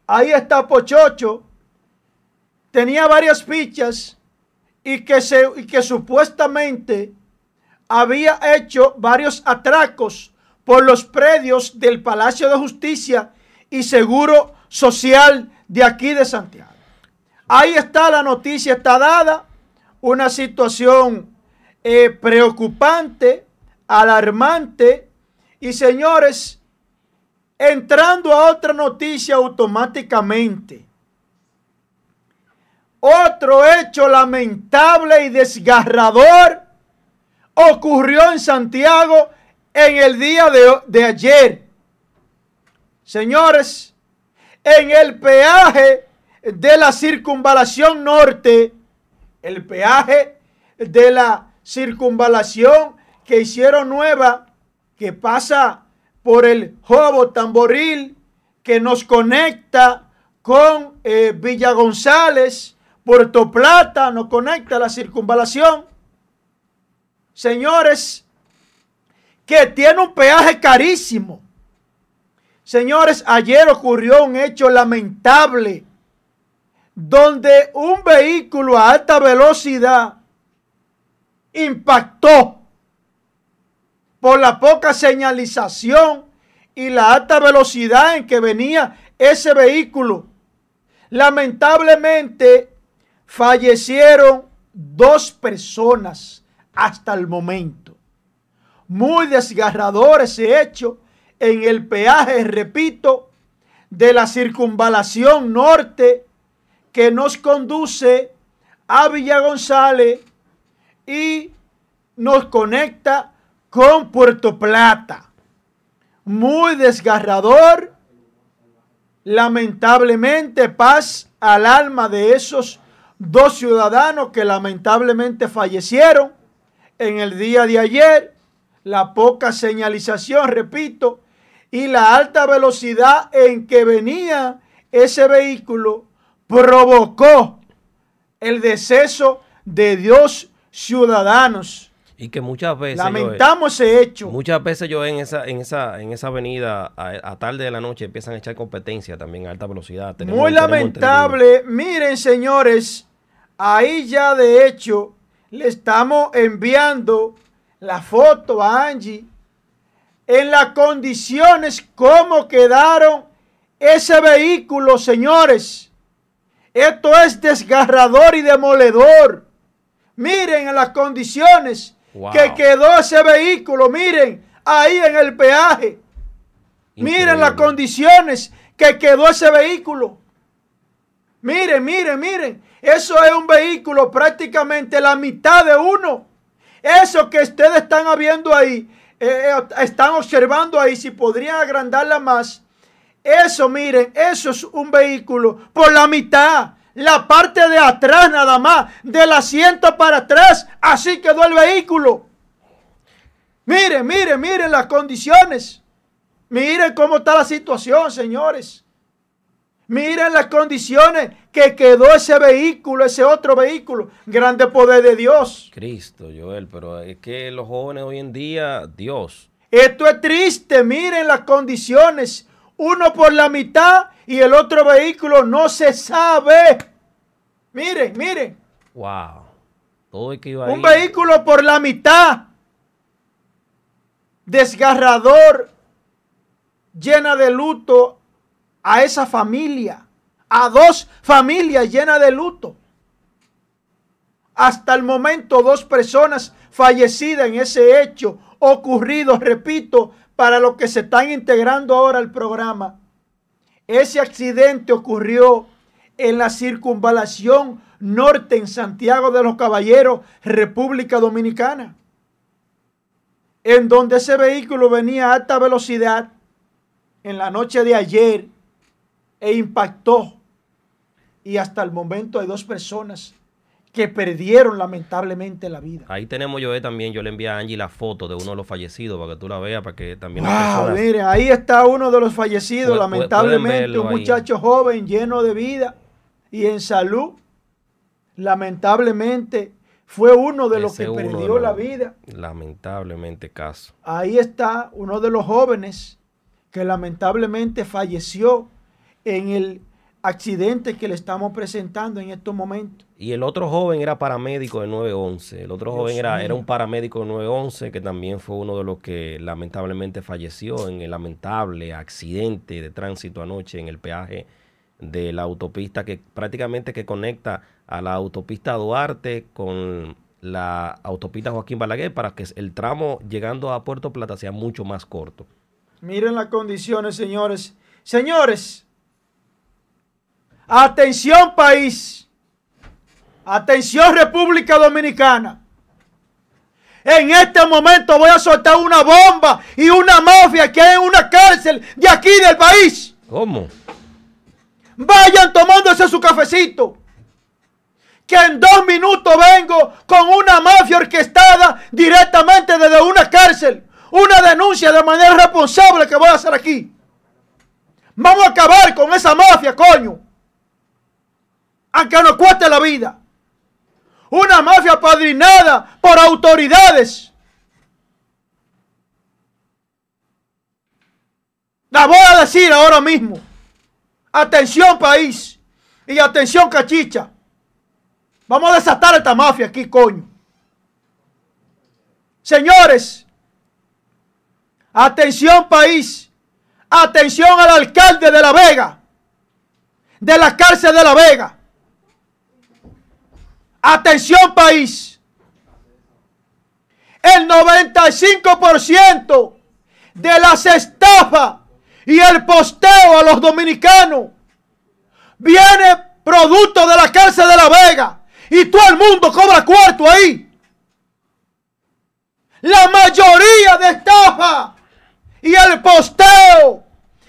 Ahí está Pochocho. Tenía varias fichas y que, se, que supuestamente había hecho varios atracos por los predios del Palacio de Justicia y Seguro Social de aquí de Santiago. Ahí está la noticia, está dada, una situación eh, preocupante, alarmante, y señores, entrando a otra noticia automáticamente, otro hecho lamentable y desgarrador ocurrió en Santiago en el día de, ayer. Señores, en el peaje de la circunvalación norte, el peaje de la circunvalación que hicieron nueva, que pasa por el Jobo Tamboril, que nos conecta con eh, Villa González, Puerto Plata nos conecta la circunvalación. Señores, que tiene un peaje carísimo. Señores, ayer ocurrió un hecho lamentable donde un vehículo a alta velocidad impactó por la poca señalización y la alta velocidad en que venía ese vehículo. Lamentablemente, fallecieron dos personas hasta el momento. muy desgarrador ese hecho en el peaje, repito, de la circunvalación norte que nos conduce a Villa González y nos conecta con Puerto Plata. Muy desgarrador. Lamentablemente, paz al alma de esos dos ciudadanos que lamentablemente fallecieron en el día de ayer. La poca señalización, repito, y la alta velocidad en que venía ese vehículo provocó el deceso de dos ciudadanos. Y que muchas veces. Lamentamos ese hecho. Muchas veces yo en esa, en esa, en esa avenida a, tarde de la noche empiezan a echar competencia también a alta velocidad. Muy lamentable. Miren, señores, ahí ya de hecho le estamos enviando la foto a Angie en las condiciones como quedaron ese vehículo, señores. Esto es desgarrador y demoledor. Miren en las condiciones que quedó ese vehículo. Miren, ahí en el peaje. Miren las condiciones que quedó ese vehículo. Miren, miren, miren. Eso es un vehículo prácticamente la mitad de uno. Eso que ustedes están viendo ahí, eh, eh, están observando ahí, si podrían agrandarla más. Eso, miren, eso es un vehículo por la mitad. La parte de atrás nada más, del asiento para atrás. Así quedó el vehículo. Miren, miren, miren las condiciones. Miren cómo está la situación, señores. Miren las condiciones que quedó ese vehículo, ese otro vehículo. Grande poder de Dios. Cristo, Joel, pero es que los jóvenes hoy en día, Dios. Esto es triste. Miren las condiciones. Uno por la mitad y el otro vehículo no se sabe. Miren, miren. Wow. Todo Un vehículo por la mitad. Desgarrador. Llena de luto a esa familia, a dos familias llenas de luto. Hasta el momento dos personas fallecidas en ese hecho ocurrido, repito, para los que se están integrando ahora al programa. Ese accidente ocurrió en la circunvalación norte en Santiago de los Caballeros, República Dominicana, en donde ese vehículo venía a alta velocidad en la noche de ayer e impactó. Y hasta el momento hay dos personas que perdieron lamentablemente la vida. Ahí tenemos yo también, yo le envié a Angie la foto de uno de los fallecidos para que tú la veas, para que también mire, ahí está uno de los fallecidos, lamentablemente, un muchacho joven, lleno de vida y en salud. Lamentablemente fue uno de los que perdió la vida. Lamentablemente caso. Ahí está uno de los jóvenes que lamentablemente falleció en el accidente que le estamos presentando en estos momentos. Y el otro joven era paramédico de 911. El otro joven era, era un paramédico de 911 que también fue uno de los que lamentablemente falleció en el lamentable accidente de tránsito anoche en el peaje de la autopista que prácticamente que conecta a la autopista Duarte con la autopista Joaquín Balaguer para que el tramo llegando a Puerto Plata sea mucho más corto. Miren las condiciones, señores. Señores, Atención país. Atención República Dominicana. En este momento voy a soltar una bomba y una mafia que hay en una cárcel de aquí del país. ¿Cómo? Vayan tomándose su cafecito. Que en dos minutos vengo con una mafia orquestada directamente desde una cárcel. Una denuncia de manera responsable que voy a hacer aquí. Vamos a acabar con esa mafia, coño aunque nos cueste la vida. Una mafia padrinada por autoridades. La voy a decir ahora mismo. Atención país y atención cachicha. Vamos a desatar esta mafia aquí, coño. Señores, atención país, atención al alcalde de La Vega, de la cárcel de La Vega. Atención país. el 95% de las estafas y el posteo a los dominicanos viene producto de la cárcel de La Vega y todo el mundo cobra cuarto ahí. La mayoría de estafas y el posteo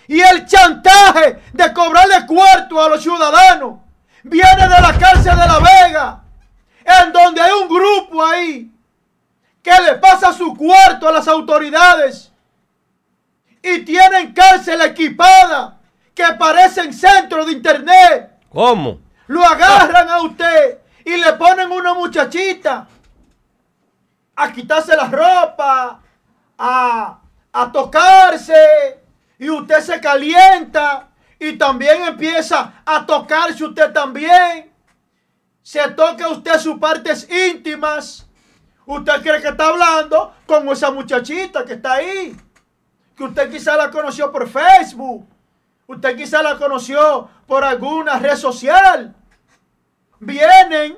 y el chantaje de cobrarle cuarto a los ciudadanos viene de la cárcel de La Vega, en donde hay un grupo ahí que le pasa su cuarto a las autoridades y tienen cárcel equipada que parecen centro de internet. ¿Cómo? Lo agarran a usted y le ponen una muchachita a quitarse la ropa, a, a tocarse, y usted se calienta y también empieza a tocarse usted también. Se toca usted sus partes íntimas. Usted cree que está hablando con esa muchachita que está ahí. Que usted quizá la conoció por Facebook. Usted quizá la conoció por alguna red social. Vienen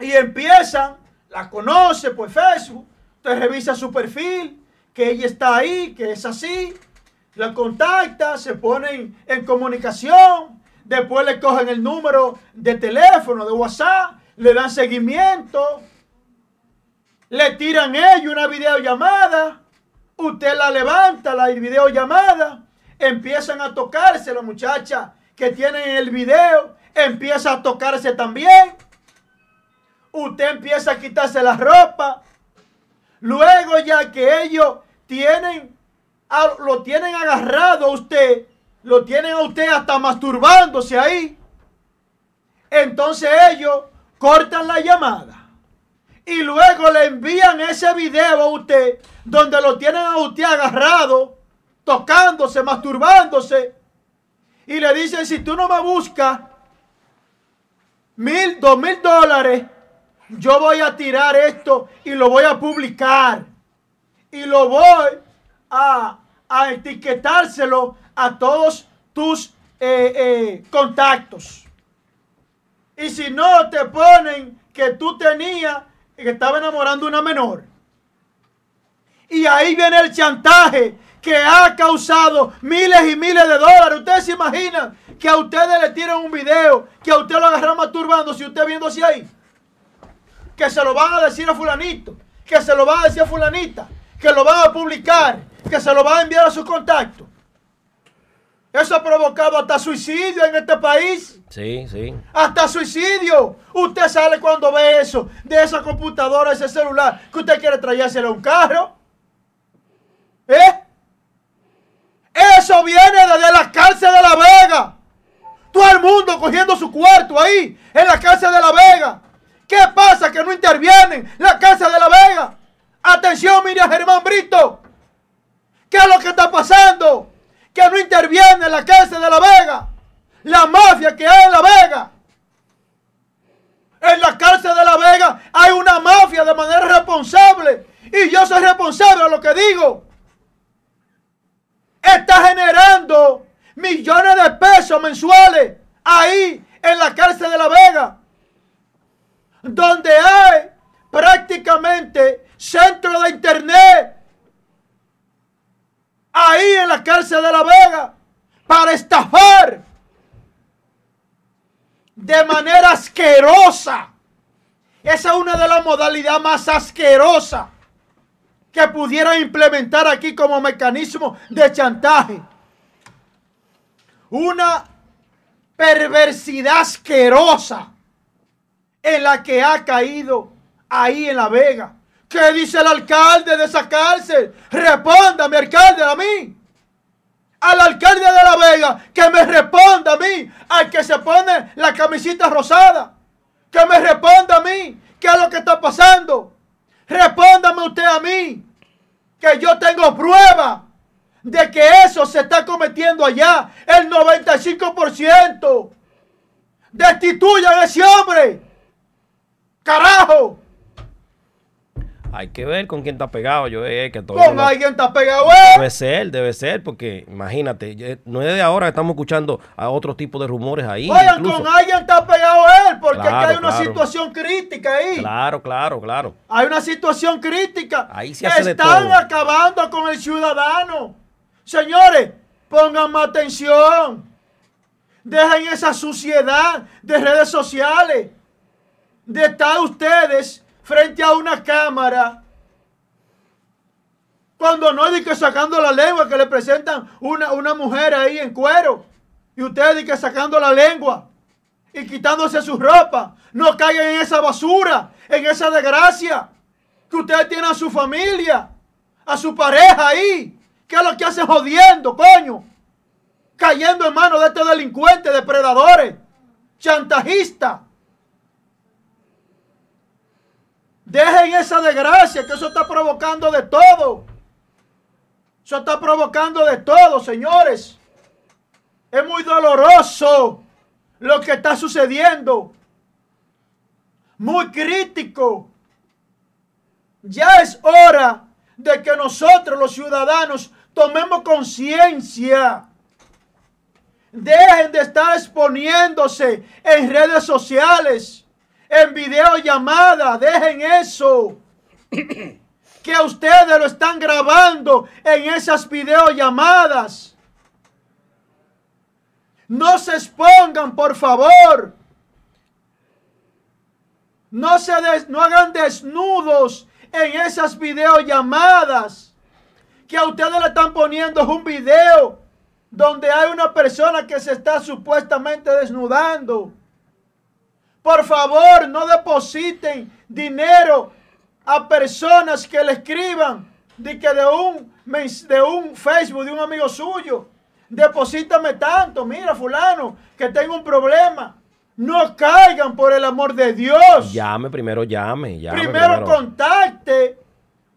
y empiezan, la conoce por Facebook. Usted revisa su perfil, que ella está ahí, que es así la contacta, se ponen en comunicación, después le cogen el número de teléfono, de WhatsApp, le dan seguimiento, le tiran ellos una videollamada, usted la levanta, la videollamada, empiezan a tocarse la muchacha que tienen el video, empieza a tocarse también, usted empieza a quitarse la ropa, luego ya que ellos tienen lo tienen agarrado a usted, lo tienen a usted hasta masturbándose ahí. Entonces ellos cortan la llamada y luego le envían ese video a usted donde lo tienen a usted agarrado, tocándose, masturbándose. Y le dicen, si tú no me buscas mil, dos mil dólares, yo voy a tirar esto y lo voy a publicar. Y lo voy a, etiquetárselo a todos tus eh, eh, contactos. Y si no te ponen que tú tenías, que estaba enamorando una menor. Y ahí viene el chantaje que ha causado miles y miles de dólares. Ustedes se imaginan que a ustedes le tiran un video, que a usted lo agarran masturbando si usted viéndose ahí. Que se lo van a decir a fulanito, que se lo van a decir a fulanita, que lo van a publicar, que se lo va a enviar a su contacto. Eso ha provocado hasta suicidio en este país. Sí, sí. Hasta suicidio. Usted sale cuando ve eso, de esa computadora, ese celular, que usted quiere traérselo a un carro. ¿Eh? Eso viene desde la cárcel de La Vega. Todo el mundo cogiendo su cuarto ahí, en la cárcel de La Vega. ¿Qué pasa que no intervienen la cárcel de La Vega? Atención, Miriam Germán Brito. ¿Qué es lo que está pasando? Que no interviene la cárcel de La Vega. La mafia que hay en La Vega. En la cárcel de La Vega hay una mafia de manera responsable. Y yo soy responsable de lo que digo. Está generando millones de pesos mensuales ahí en la cárcel de La Vega. Donde hay prácticamente centro de internet ahí en la cárcel de La Vega para estafar de manera asquerosa. Esa es una de las modalidades más asquerosas que pudiera implementar aquí como mecanismo de chantaje. Una perversidad asquerosa en la que ha caído ahí en La Vega. ¿Qué dice el alcalde de esa cárcel? Respóndame, alcalde, a mí. Al alcalde de La Vega, que me responda a mí. Al que se pone la camisita rosada. Que me responda a mí. ¿Qué es lo que está pasando? Respóndame usted a mí. Que yo tengo prueba de que eso se está cometiendo allá. El 95%. Destituyan a ese hombre. Carajo. Hay que ver con quién está pegado, yo eh, que todo Con alguien está pegado Debe él. ser, debe ser, porque imagínate, eh, no es de ahora que estamos escuchando a otro tipo de rumores ahí. Oigan, incluso. con alguien está pegado él, porque es que Claro, hay una claro. situación crítica ahí. Claro, claro, claro. Hay una situación crítica. Ahí se hace de Están todo. acabando con el ciudadano. Señores, pongan más atención. Dejen esa suciedad de redes sociales. De estar ustedes una cámara. Cuando no es que sacando la lengua, que le presentan una, una mujer ahí en cuero. Y ustedes de que sacando la lengua y quitándose su ropa. No caigan en esa basura, en esa desgracia. Que ustedes tienen a su familia, a su pareja ahí. ¿Qué es lo que hacen jodiendo, coño? Cayendo en manos de estos delincuentes, depredadores, chantajistas. Dejen esa desgracia, que eso está provocando de todo. Eso está provocando de todo, señores. Es muy doloroso lo que está sucediendo. Muy crítico. Ya es hora de que nosotros los ciudadanos tomemos conciencia. Dejen de estar exponiéndose en redes sociales, en videollamadas. Dejen eso. Que a ustedes lo están grabando en esas videollamadas. No se expongan, por favor. No, se des- no hagan desnudos en esas videollamadas. Que a ustedes le están poniendo un video donde hay una persona que se está supuestamente desnudando. Por favor, no depositen dinero a personas que le escriban de que de un, de un Facebook de un amigo suyo. Deposítame tanto, mira fulano, que tengo un problema. No caigan por el amor de Dios. Llame primero, llame, llame. Primero contacte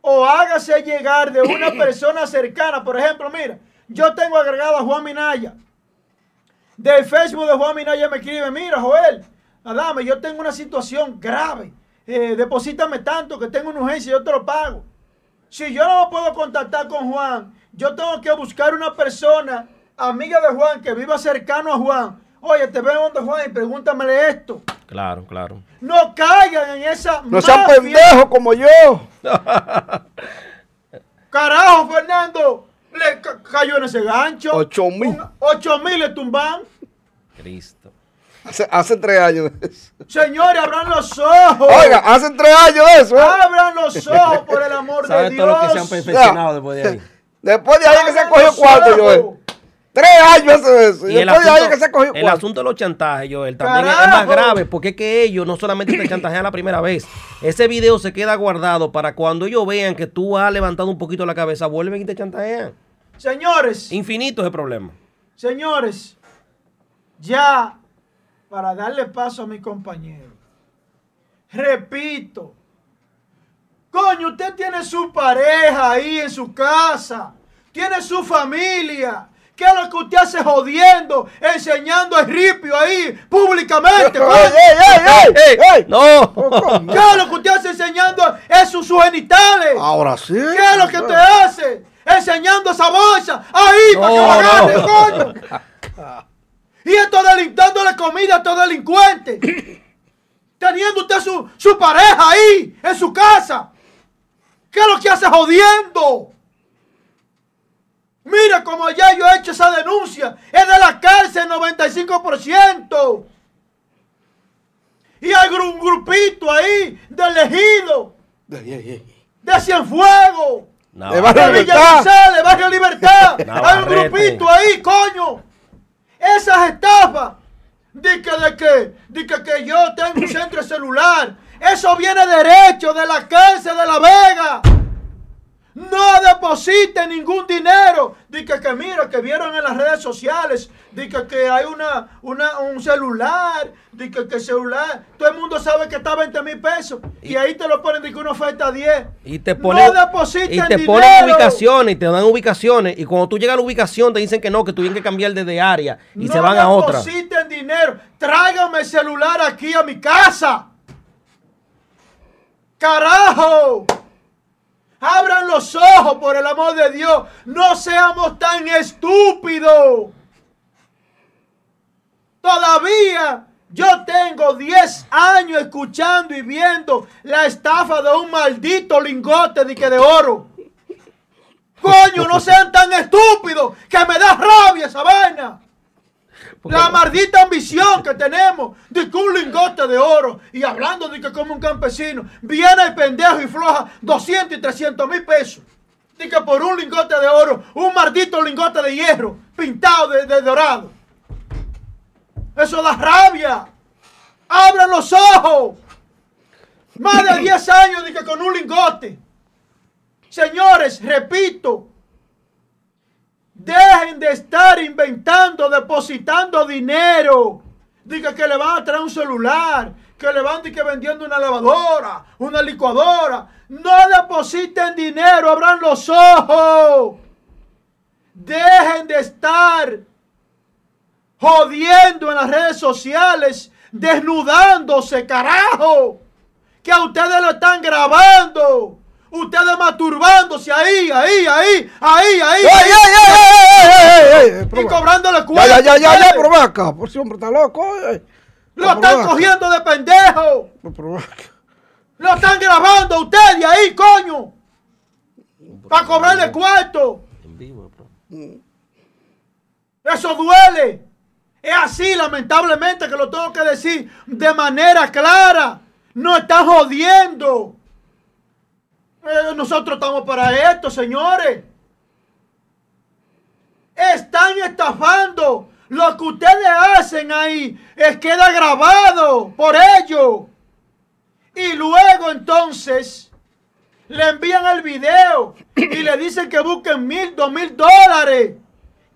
o hágase llegar de una persona cercana. Por ejemplo, mira, yo tengo agregado a Juan Minaya. Del Facebook de Juan Minaya me escribe, mira Joel, Adame, yo tengo una situación grave. Eh, deposítame tanto que tengo una urgencia, yo te lo pago. Si yo no me puedo contactar con Juan, yo tengo que buscar una persona, amiga de Juan, que viva cercano a Juan. Oye, te veo donde Juan y pregúntamele esto. Claro, claro. No caigan en esa No sean pendejos como yo. Carajo, Fernando. Le ca- cayó en ese gancho. Ocho mil. Ocho mil le tumban. Cristo. Hace, hace tres años de eso. Señores, abran los ojos. Oiga, hace tres años de eso. ¿eh? Abran los ojos por el amor de ¿Sabes Dios. todo lo que se han perfeccionado después de ahí? Después de ahí que se ha Abran cogido ojos. Joel. Tres años hace eso. Y, Y el después de ahí que se ha cogido el asunto de los chantajes, Joel, también es- es más grave porque es que ellos no solamente te chantajean la primera vez. Ese video se queda guardado para cuando ellos vean que tú has levantado un poquito la cabeza, vuelven y te chantajean. Señores, Infinito ese problema. señores, ya para darle paso a mi compañero. Repito, coño, usted tiene su pareja ahí en su casa, tiene su familia. ¿Qué es lo que usted hace jodiendo, enseñando el ripio ahí públicamente? ¡Ey, ey, ey! ¡No! ¿Qué es lo que usted hace enseñando esos sus genitales? Ahora sí. ¿Qué es lo que usted hace? Enseñando esa bolsa ahí para que la agarre, no. coño. Y esto dándole comida a estos delincuentes. Teniendo usted su, su pareja ahí, en su casa. ¿Qué es lo que hace jodiendo? Mira como ya yo he hecho esa denuncia. Es de la cárcel 95%. Y hay un grupito ahí de elegido, de Cienfuegos. De barrio De Villa Libertad. González, Barrio Libertad. Hay un grupito ahí, coño. Esas estafas. Que, de que, de que, que yo tengo un centro celular. Eso viene derecho de la cárcel de La Vega. No deposite ningún dinero. Dice que, mira, que vieron en las redes sociales. Dice que hay una, una, un celular. Dice que, celular. Todo el mundo sabe que está a 20 mil pesos. Y, ahí te lo ponen de que una oferta a 10. Y te ponen, no depositen y te dinero. ponen ubicaciones y te dan ubicaciones. Y cuando tú llegas a la ubicación te dicen que no, que tú tienes que cambiar desde área y no se van a otra. depositen dinero. Tráigame el celular aquí a mi casa. Carajo. Abran los ojos por el amor de Dios. No seamos tan estúpidos. Todavía yo tengo 10 años escuchando y viendo la estafa de un maldito lingote de, que de oro. Coño, no sean tan estúpidos que me da rabia esa vaina. La maldita ambición que tenemos de que un lingote de oro y hablando de que como un campesino viene el pendejo y floja 200 y 300 mil pesos. De que por un lingote de oro, un maldito lingote de hierro pintado de, de dorado. Eso da rabia. Abran los ojos. Más de 10 años de que con un lingote. Señores, repito, dejen de estar inventando, depositando dinero. Diga que le van a traer un celular, que le van que vendiendo una lavadora, una licuadora. No depositen dinero, abran los ojos. Dejen de estar jodiendo en las redes sociales, desnudándose, carajo. Que a ustedes lo están grabando. Ustedes masturbándose ahí, ahí, ahí, ahí, ahí. ¡Ey, ey, ey, ey, ey, ey! Y cobrándole cuenta. ya, ya, ya, ya, ustedes. pero acá. Por si hombre está loco. ey. Lo Pero están cogiendo de pendejo. Lo están grabando a ustedes ahí, coño. Para cobrarle cuarto. En vivo, bro. Eso duele. Es así, lamentablemente, que lo tengo que decir de manera clara. No están jodiendo. Eh, nosotros estamos para esto, señores. Están estafando. Lo que ustedes hacen ahí es queda grabado por ellos. Y luego entonces le envían el video y le dicen que busquen mil, dos mil dólares,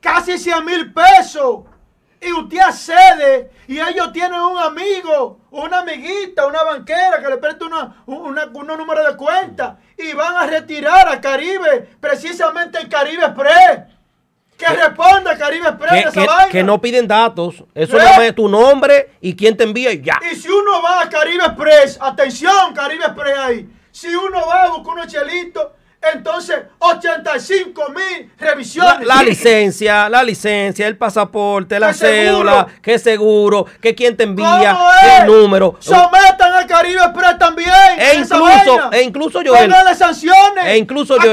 casi cien mil pesos. Y usted accede y ellos tienen un amigo, una amiguita, una banquera que le presta una, una, unos números de cuenta y van a retirar a Caribe, precisamente el Caribe Express. Que responda Caribe Express Que, esa que- vaina. que no piden datos. Eso ¿Eh? es tu nombre y quién te envía y ya. Y si uno va a Caribe Express, atención Caribe Express ahí, si uno va a buscar unos chelitos, entonces 85 mil revisiones. la licencia, la licencia, el pasaporte, la ¿Qué seguro? cédula, qué seguro, que quién te envía, ¿Cómo qué es? número. Sometan a Caribe Express también. E incluso- e incluso, Pónganle sanciones. E incluso yo,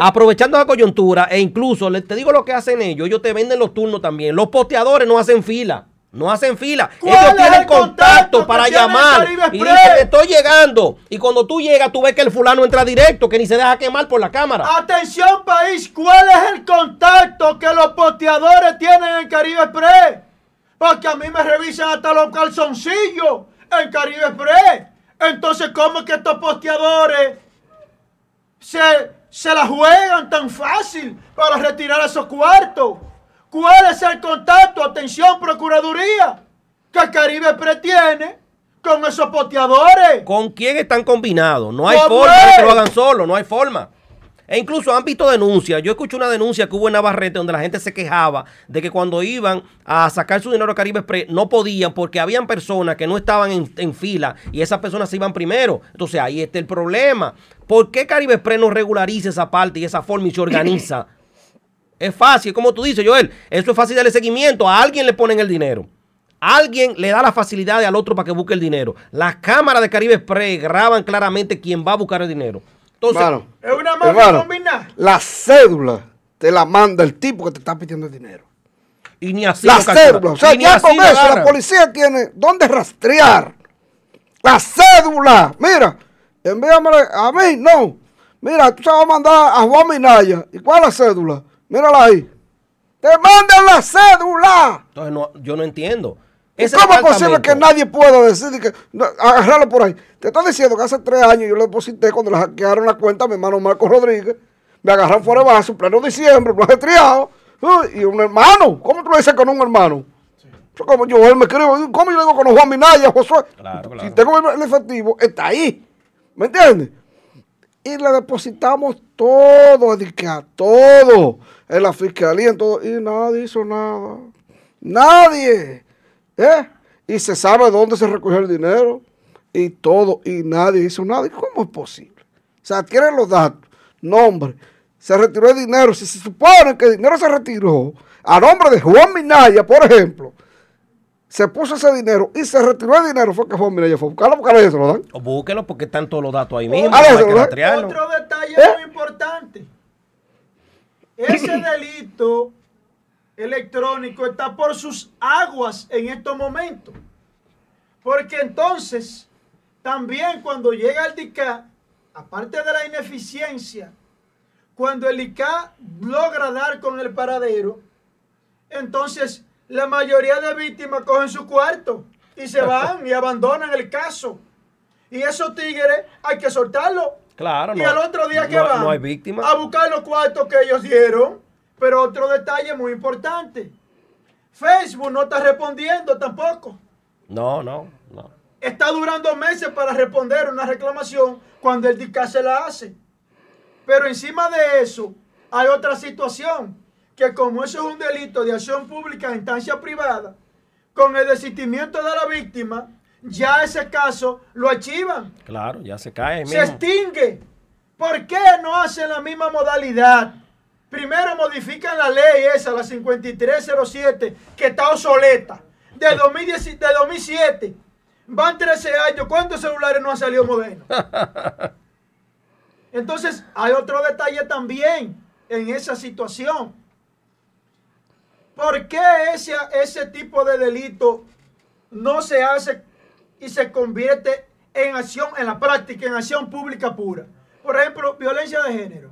aprovechando la coyuntura, e incluso, te digo lo que hacen ellos, ellos te venden los turnos también. Los posteadores no hacen fila. No hacen fila. ¿Cuál Ellos tienen el contacto para llamar. Y dicen, estoy llegando. Y cuando tú llegas, tú ves que el fulano entra directo, que ni se deja quemar por la cámara. Atención país, ¿cuál es el contacto que los posteadores tienen en Caribe Express? Porque a mí me revisan hasta los calzoncillos en Caribe Express. Entonces, ¿cómo es que estos posteadores se, se la juegan tan fácil para retirar esos cuartos? ¿Cuál es el contacto? Atención, Procuraduría, que Caribe Express tiene con esos posteadores. ¿Con quién están combinados? No hay ¿Cómo forma de que lo hagan solo, no hay forma. E incluso han visto denuncias. Yo escuché una denuncia que hubo en Navarrete donde la gente se quejaba de que cuando iban a sacar su dinero a Caribe Express no podían porque habían personas que no estaban en, en fila y esas personas se iban primero. Entonces ahí está el problema. ¿Por qué Caribe Express no regulariza esa parte y esa forma y se organiza? es fácil, como tú dices, Joel. Eso es fácil darle seguimiento. A alguien le ponen el dinero. Alguien le da la facilidad al otro para que busque el dinero. Las cámaras de Caribe Express graban claramente quién va a buscar el dinero. Entonces, Hermano, Es una mafia combinada. la cédula te la manda el tipo que te está pidiendo el dinero. y ni así La cédula. O sea, ya así con eso la policía tiene dónde rastrear. La cédula. Mira, envíamela a mí, no. Mira, tú se vas a mandar a Juan Minaya. ¿Y cuál es la cédula? Mírala ahí. Te mandan la cédula. Entonces, no, yo no entiendo. ¿Y Ese ¿Cómo es posible que nadie pueda decir que no, agarrarlo por ahí? Te estoy diciendo que hace tres años yo le deposité cuando le hackearon la cuenta a mi hermano Marco Rodríguez. Me agarraron fuera de base en pleno diciembre, lo triado. Y un hermano, ¿cómo tú le dices con un hermano? Eso como yo, él me escribe, ¿cómo yo le digo con Juan Minaya, Josué? Claro, claro. Si tengo el, el efectivo, está ahí. ¿Me entiendes? Y le depositamos todo, dije, a todo, en la fiscalía, en todo, y nadie hizo nada. Nadie. ¿Eh? Y se sabe dónde se recogió el dinero, y todo, y nadie hizo nada. ¿Y cómo es posible? se adquieren los datos, nombre, se retiró el dinero, si se supone que el dinero se retiró a nombre de Juan Minaya, por ejemplo, se puso ese dinero y se retiró el dinero, fue que Juan Minaya fue a buscarlo porque a veces se lo dan. O búsquelo porque están todos los datos ahí mismo. Ah. Otro detalle ¿Eh? muy importante. Ese delito electrónico está por sus aguas en estos momentos. Porque entonces, también cuando llega el DICA, aparte de la ineficiencia, cuando el ICA logra dar con el paradero, entonces la mayoría de víctimas cogen su cuarto y se van y abandonan el caso. Y esos tigres hay que soltarlos. Claro, Y no. al otro día que no, van no hay víctima. a buscar los cuartos que ellos dieron. Pero otro detalle muy importante. Facebook no está respondiendo tampoco. No, no, no. Está durando meses para responder una reclamación cuando el DICA se la hace. Pero encima de eso hay otra situación. Que como eso es un delito de acción pública en instancia privada, con el desistimiento de la víctima, ya ese caso lo archivan Claro, ya se cae se mismo. extingue. ¿Por qué no hacen la misma modalidad? Primero modifican la ley esa, la 5307, que está obsoleta, de, 2010 de 2007. Van 13 años. ¿Cuántos celulares no han salido modernos? Entonces, hay otro detalle también en esa situación. ¿Por qué ese, ese tipo de delito no se hace y se convierte en acción, en la práctica, en acción pública pura? Por ejemplo, violencia de género.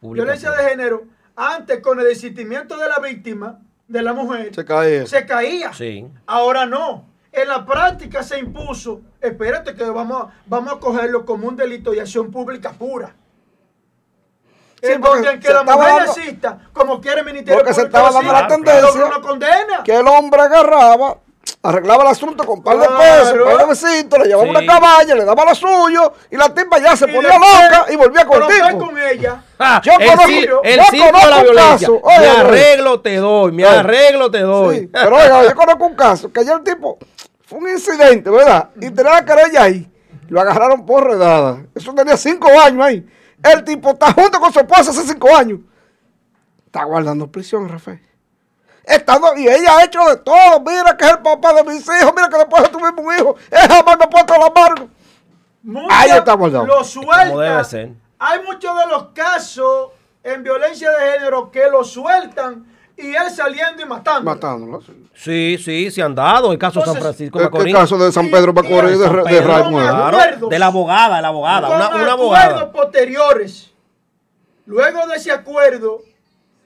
Pública violencia pura. de género, antes con el desistimiento de la víctima, de la mujer, Se cae. se caía. Sí. Ahora no. En la práctica se impuso, espérate que vamos, a- vamos a cogerlo como un delito de acción pública pura. Sí, en porque que se la mujer dando- exista, como quiere el Ministerio Porque se estaba dando la tendencia logra una condena. que el hombre agarraba, arreglaba el asunto con un par de Claro. pesos, un par de besitos, le llevaba Sí. una cabaña, le daba lo suyo y la tipa ya se Y ponía después, loca y volvía con el con ella. Ah, Yo el conozco- yo el de conozco la un violencia. caso. Oye, me arreglo, te doy. Me Oye. arreglo, te doy. Sí, pero oiga, yo conozco un caso que ayer el tipo fue un incidente, ¿verdad? Y tenía la querella ahí. Lo agarraron por redada. Eso tenía cinco años ahí. El tipo está junto con su esposa hace cinco años. Está guardando prisión, Rafael. Estando, y ella ha hecho de todo. Mira que es el papá de mis hijos. Mira que después tuvimos un hijo. Él jamás me ha puesto la mano. Ahí está guardado. Lo suelta. Como debe ser. Hay muchos de los casos en violencia de género que lo sueltan y él saliendo y matando. Matándolo. sí. Sí, se han dado. El caso de San Francisco El, Macorís. el caso de San Pedro Macorís de, de Raimundo. Claro. De la abogada, la abogada, con una, una acuerdos abogada. posteriores. Luego de ese acuerdo,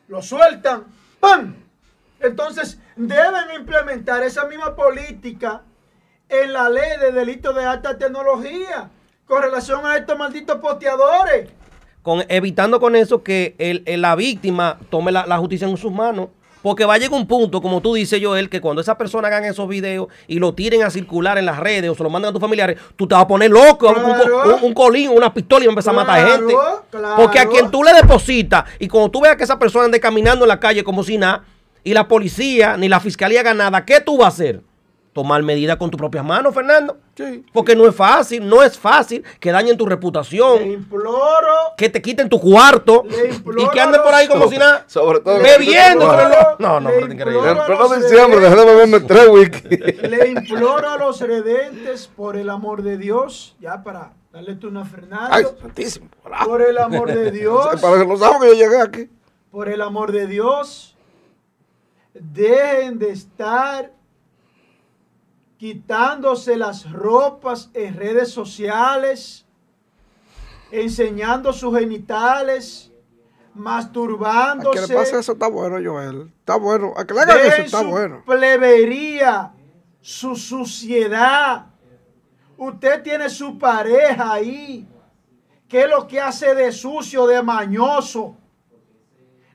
lo sueltan. ¡Pam! Entonces, deben implementar esa misma política en la ley de delitos de alta tecnología con relación a estos malditos posteadores. Con, evitando con eso que el, el- la víctima tome la, la justicia en sus manos. Porque va a llegar un punto, como tú dices, Joel, que cuando esas personas hagan esos videos y lo tiren a circular en las redes o se lo mandan a tus familiares, tú te vas a poner loco, un- Claro. un, un colín, una pistola y vas a empezar a matar gente. claro. Porque a quien tú le depositas y cuando tú veas que esa persona ande caminando en la calle como si nada, y la policía ni la fiscalía haga nada, ¿qué tú vas a hacer? Tomar medidas con tus propias manos, Fernando. Sí. Porque no es fácil, no es fácil que dañen tu Le reputación, imploro. que te quiten tu cuarto Le y imploro que anden por ahí como si nada. Sobre todo. Bebiendo, Le pero imploro- no. No, no, le pero increíble. pleno los diciembre dejé de beberme tres whisky. Le imploro a los redentes, por el amor de Dios, ya para darle tú una Ay, Fernando, santísimo. por el amor de Dios, Para que no saben que yo llegué aquí. por el amor de Dios, dejen de estar quitándose las ropas en redes sociales, enseñando sus genitales, A masturbándose. que le pase eso está bueno, Joel. Está bueno. A que le hagan eso está su bueno. plebería, su suciedad. Usted tiene su pareja ahí. ¿Qué es lo que hace de sucio, de mañoso?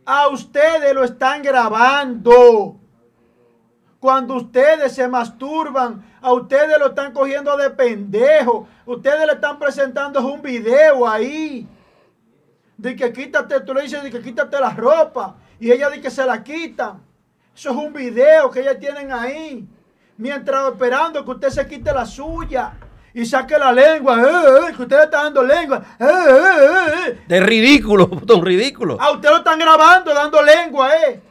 A ustedes lo están grabando. Cuando ustedes se masturban, a ustedes lo están cogiendo de pendejo. Ustedes le están presentando un video ahí. De que quítate, tú le dices de que quítate la ropa. Y ella dice que se la quitan. Eso es un video que ellas tienen ahí. Mientras esperando que usted se quite la suya. y saque la lengua, eh, eh, que usted le está dando lengua. eh, eh, eh, eh. De ridículo, un ridículo. A usted lo están grabando dando lengua, eh.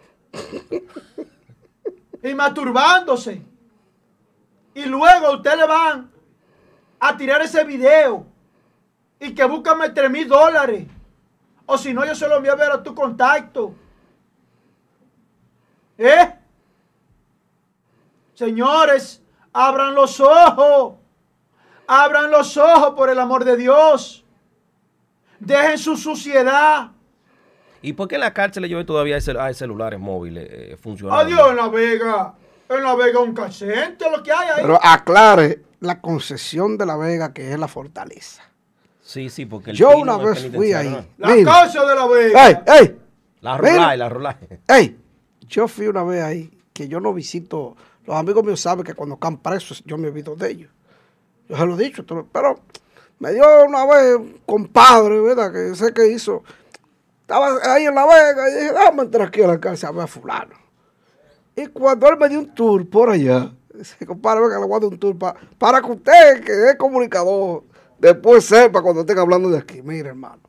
Y masturbándose. Y luego a usted le van a tirar ese video y que búscame 3 mil dólares. O si no, yo se lo envío a ver a tu contacto. ¿Eh? Señores, abran los ojos. Abran los ojos por el amor de Dios. Dejen su suciedad. ¿Y por qué en la cárcel yo todavía hay, cel- hay celulares móviles eh, funcionando? Adiós en La Vega. En La Vega un casente lo que hay ahí. Pero aclare la concesión de La Vega, que es la fortaleza. Sí, sí, porque el Yo una vez fui ahí. ¿no? la mira. casa de La Vega. ¡Ey, ey! La rulay, la rulay. ¡Ey! Yo fui una vez ahí, que yo no visito. Los amigos míos saben que cuando están presos, yo me olvido de ellos. Yo se lo he dicho, pero me dio una vez un compadre, ¿verdad? Que sé que hizo. Estaba ahí en La Vega y dije, déjame entrar aquí a la casa a ver a fulano. Y cuando él me dio un tour por allá, dice, compadre, venga, le voy a dar un tour pa- para que usted, que es comunicador, después sepa cuando estén hablando de aquí. Mire, hermano,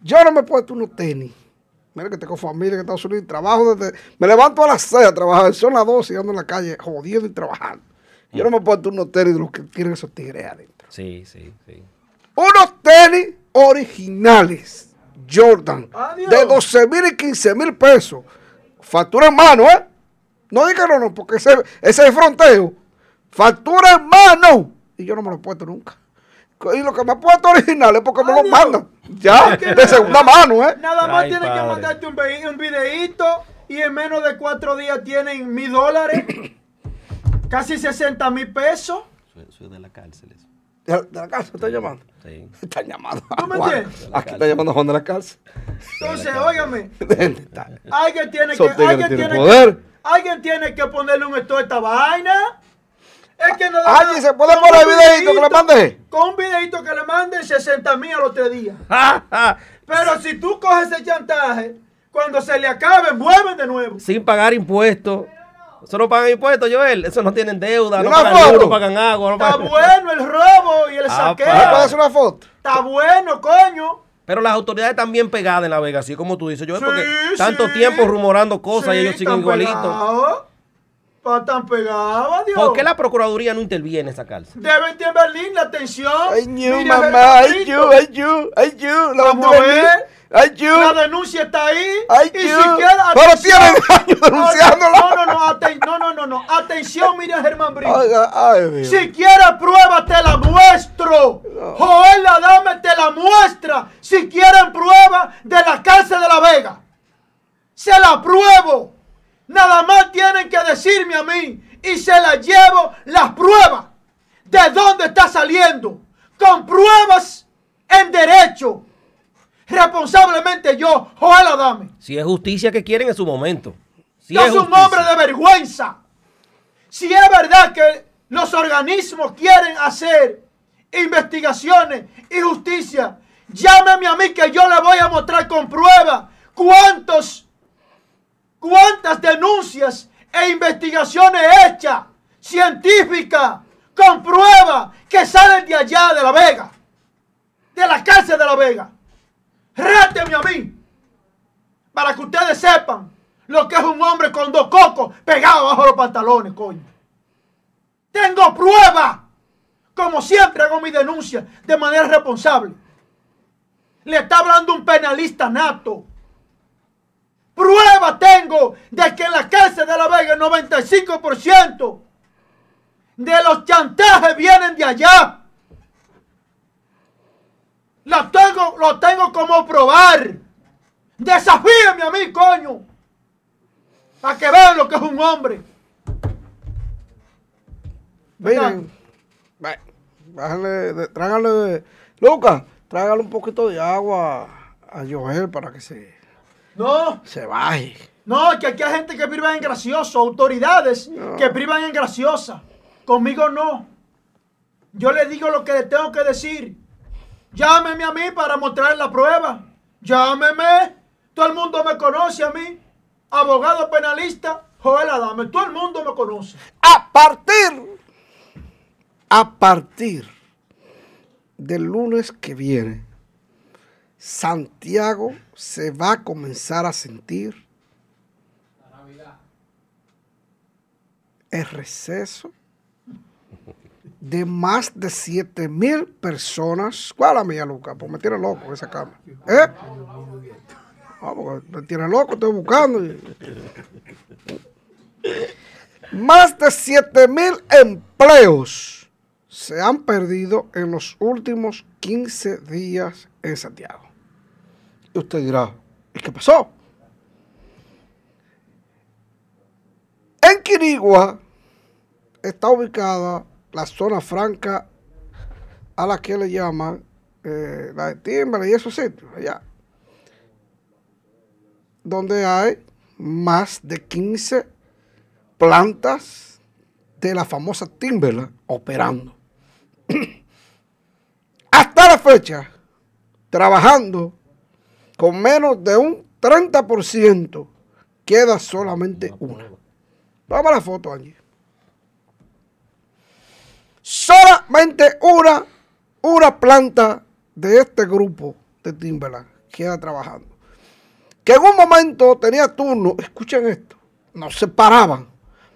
yo no me he puesto unos tenis. Mira que tengo familia en Estados Unidos trabajo desde... Me levanto a las 6 a trabajar, son las 12 y ando en la calle jodiendo y trabajando. Yo no me he puesto unos tenis de los que tienen esos tigres adentro. Sí, sí, sí. Unos tenis originales, Jordan, Adiós. de 12 mil y 15 mil pesos. Factura en mano, ¿eh? No diga no, no, porque ese, ese es fronteo. Factura en mano. Y yo no me lo he puesto nunca. Y lo que me he puesto original es porque me lo mandan. Ya, de segunda mano, ¿eh? Nada más Ay, tienen que mandarte un, un videíto y en menos de cuatro días tienen mil dólares. casi 60 mil pesos. Soy, de la cárcel. eso. De, de la cárcel están llamando. Sí. Están llamando. ¿Tú me a Juan. entiendes? Aquí están llamando a Juan de la cárcel. Entonces, óigame, está- alguien tiene que, alguien tiene poder. que, alguien tiene que ponerle un esto a esta vaina. Es que nada Alguien se puede con poner un el videíto que le mandé. Con un videito que le manden 60 mil a los tres días. Pero si tú coges ese chantaje, cuando se le acabe, vuelven de nuevo. Sin pagar impuestos. Eso no pagan impuestos, Joel. Eso no tienen deuda, ¿Y no pagan foto? luz, no pagan agua. No Está pagan- bueno el robo y el Ah, ¿Me saqueo. pa. puede hacer una foto? Está bueno, coño. Pero las autoridades están bien pegadas en La Vega, así como tú dices, Joel, porque Sí, tanto sí. tiempo rumorando cosas y ellos siguen igualitos. Están pegados, Dios. ¿Por qué la Procuraduría no interviene en esa cárcel? Deben de Berlín la atención. Ay, you, Mira, mamá, ay, you, ay, you, ay, you. La Vamos a ver. La denuncia está ahí. Ay, y you. siquiera Pero tienen años denunciándola. No, no, no, aten- no, no, no, no. Atención, Miriam Germán Brito. Oiga, ay, Dios. Si quieres prueba, te la muestro. Joel Adame te la muestra. Si quieren prueba de la cárcel de La Vega. Se la pruebo. Nada más tienen que decirme a mí. Y se la llevo las pruebas. ¿De dónde está saliendo? Con pruebas en derecho. Responsablemente yo, Joel Adame. Si es justicia que quieren en su momento. Si Yo es soy un hombre de vergüenza. Si es verdad que los organismos quieren hacer investigaciones y justicia, llámeme a mí que yo le voy a mostrar con prueba cuántos, cuántas denuncias e investigaciones hechas, científicas, con prueba que salen de allá de La Vega, de la cárcel de La Vega. Ráteme a mí para que ustedes sepan lo que es un hombre con dos cocos pegados bajo los pantalones, coño. Tengo prueba. Como siempre hago mi denuncia de manera responsable. Le está hablando un penalista nato. Prueba tengo de que en la cárcel de La Vega el 95% de los chantajes vienen de allá. Lo tengo, lo tengo como probar. Desafíeme a mí, coño. Para que vean lo que es un hombre. Miren, bájale, trágale, Lucas, trágale un poquito de agua a Joel para que se, No, se baje. no, que aquí hay gente que priva en gracioso, autoridades que privan en graciosa. Conmigo no. Yo le digo lo que le tengo que decir. Llámeme a mí para mostrar la prueba. Llámeme. Todo el mundo me conoce a mí. Abogado penalista, Joel Adame. Todo el mundo me conoce. A partir a partir del lunes que viene, Santiago se va a comenzar a sentir el receso de más de 7 mil personas. ¿Cuál es la mía, Luca? Pues me tiene loco esa cama. ¿Eh? Ah, porque me tiene loco, estoy buscando. Más de 7 mil empleos se han perdido en los últimos 15 días en Santiago. Y usted dirá, ¿y qué pasó? En Quirigua está ubicada la zona franca a la que le llaman eh, la de Timbre y esos sitios allá, donde hay más de 15 plantas de la famosa Timberland operando. Hasta la fecha, trabajando con menos de un 30%, queda solamente una. Vamos a la foto, allí. Solamente una, una planta de este grupo de Timberland queda trabajando. Que en un momento tenía turno, escuchen esto, no se paraban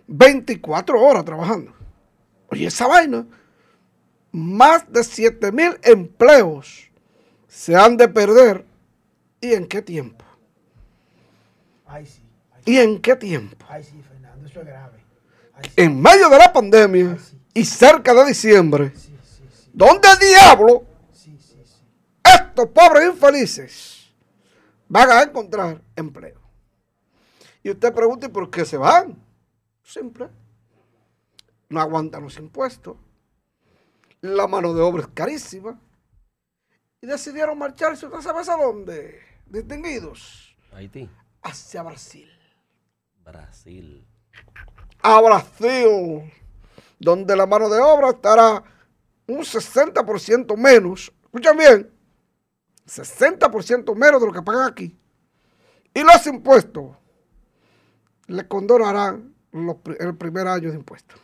24 horas trabajando. Oye, esa vaina, más de 7 mil empleos se han de perder. ¿Y en qué tiempo? Ay, sí. Ay, ¿Y en qué tiempo? ay, sí, Fernando, eso es grave. Sí, En medio de la pandemia y cerca de diciembre, sí, sí, sí, ¿dónde diablo estos pobres infelices van a encontrar empleo? Y usted pregunta, ¿y por qué se van? Simple. No aguantan los impuestos. La mano de obra es carísima. Y decidieron marcharse, ¿usted sabe a dónde? Distinguidos. Haití. Hacia Brasil. Brasil. A Brasil. Donde la mano de obra estará un 60% menos. Escuchen bien. 60% menos de lo que pagan aquí. Y los impuestos le condonarán el primer año de impuestos.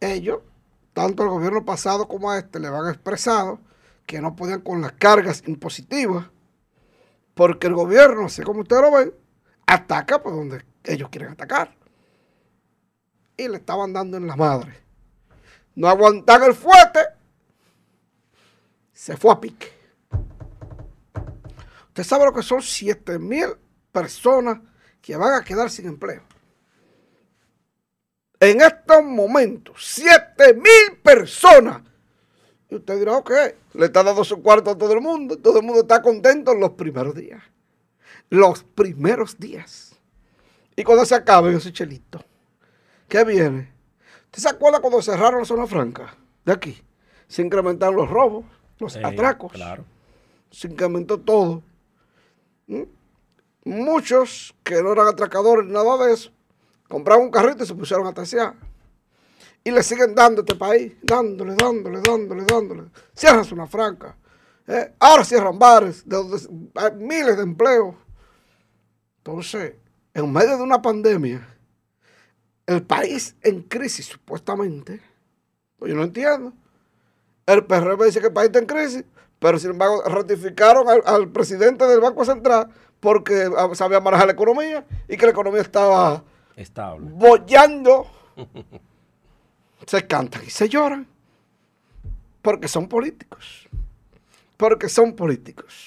Ellos, tanto el gobierno pasado como a este, le van expresado que no podían con las cargas impositivas, porque el gobierno, así como ustedes lo ven, ataca por donde ellos quieren atacar. Y le estaban dando en la madre. No aguantan el fuerte, se fue a pique. Usted sabe lo que son 7 mil personas que van a quedar sin empleo. En estos momentos, 7 mil personas. Y usted dirá, ok, le está dando su cuarto a todo el mundo. Todo el mundo está contento en los primeros días. Los primeros días. Y cuando se acabe ese chelito, ¿qué viene? ¿Usted se acuerda cuando cerraron la zona franca de aquí? Se incrementaron los robos, los atracos Claro. se incrementó todo. ¿Mm? Muchos que no eran atracadores ni nada de eso, compraron un carrito y se pusieron a tasear. Y le siguen dando a este país, dándole, dándole, dándole, dándole. Cierran zona franca. ¿eh? Ahora cierran bares, de donde hay miles de empleos. Entonces, en medio de una pandemia, el país en crisis supuestamente, pues yo no entiendo. El PRM dice que el país está en crisis, pero sin embargo ratificaron al, al presidente del Banco Central porque ah, sabía manejar la economía y que la economía estaba Estable. bollando. se cantan y se lloran porque son políticos. Porque son políticos.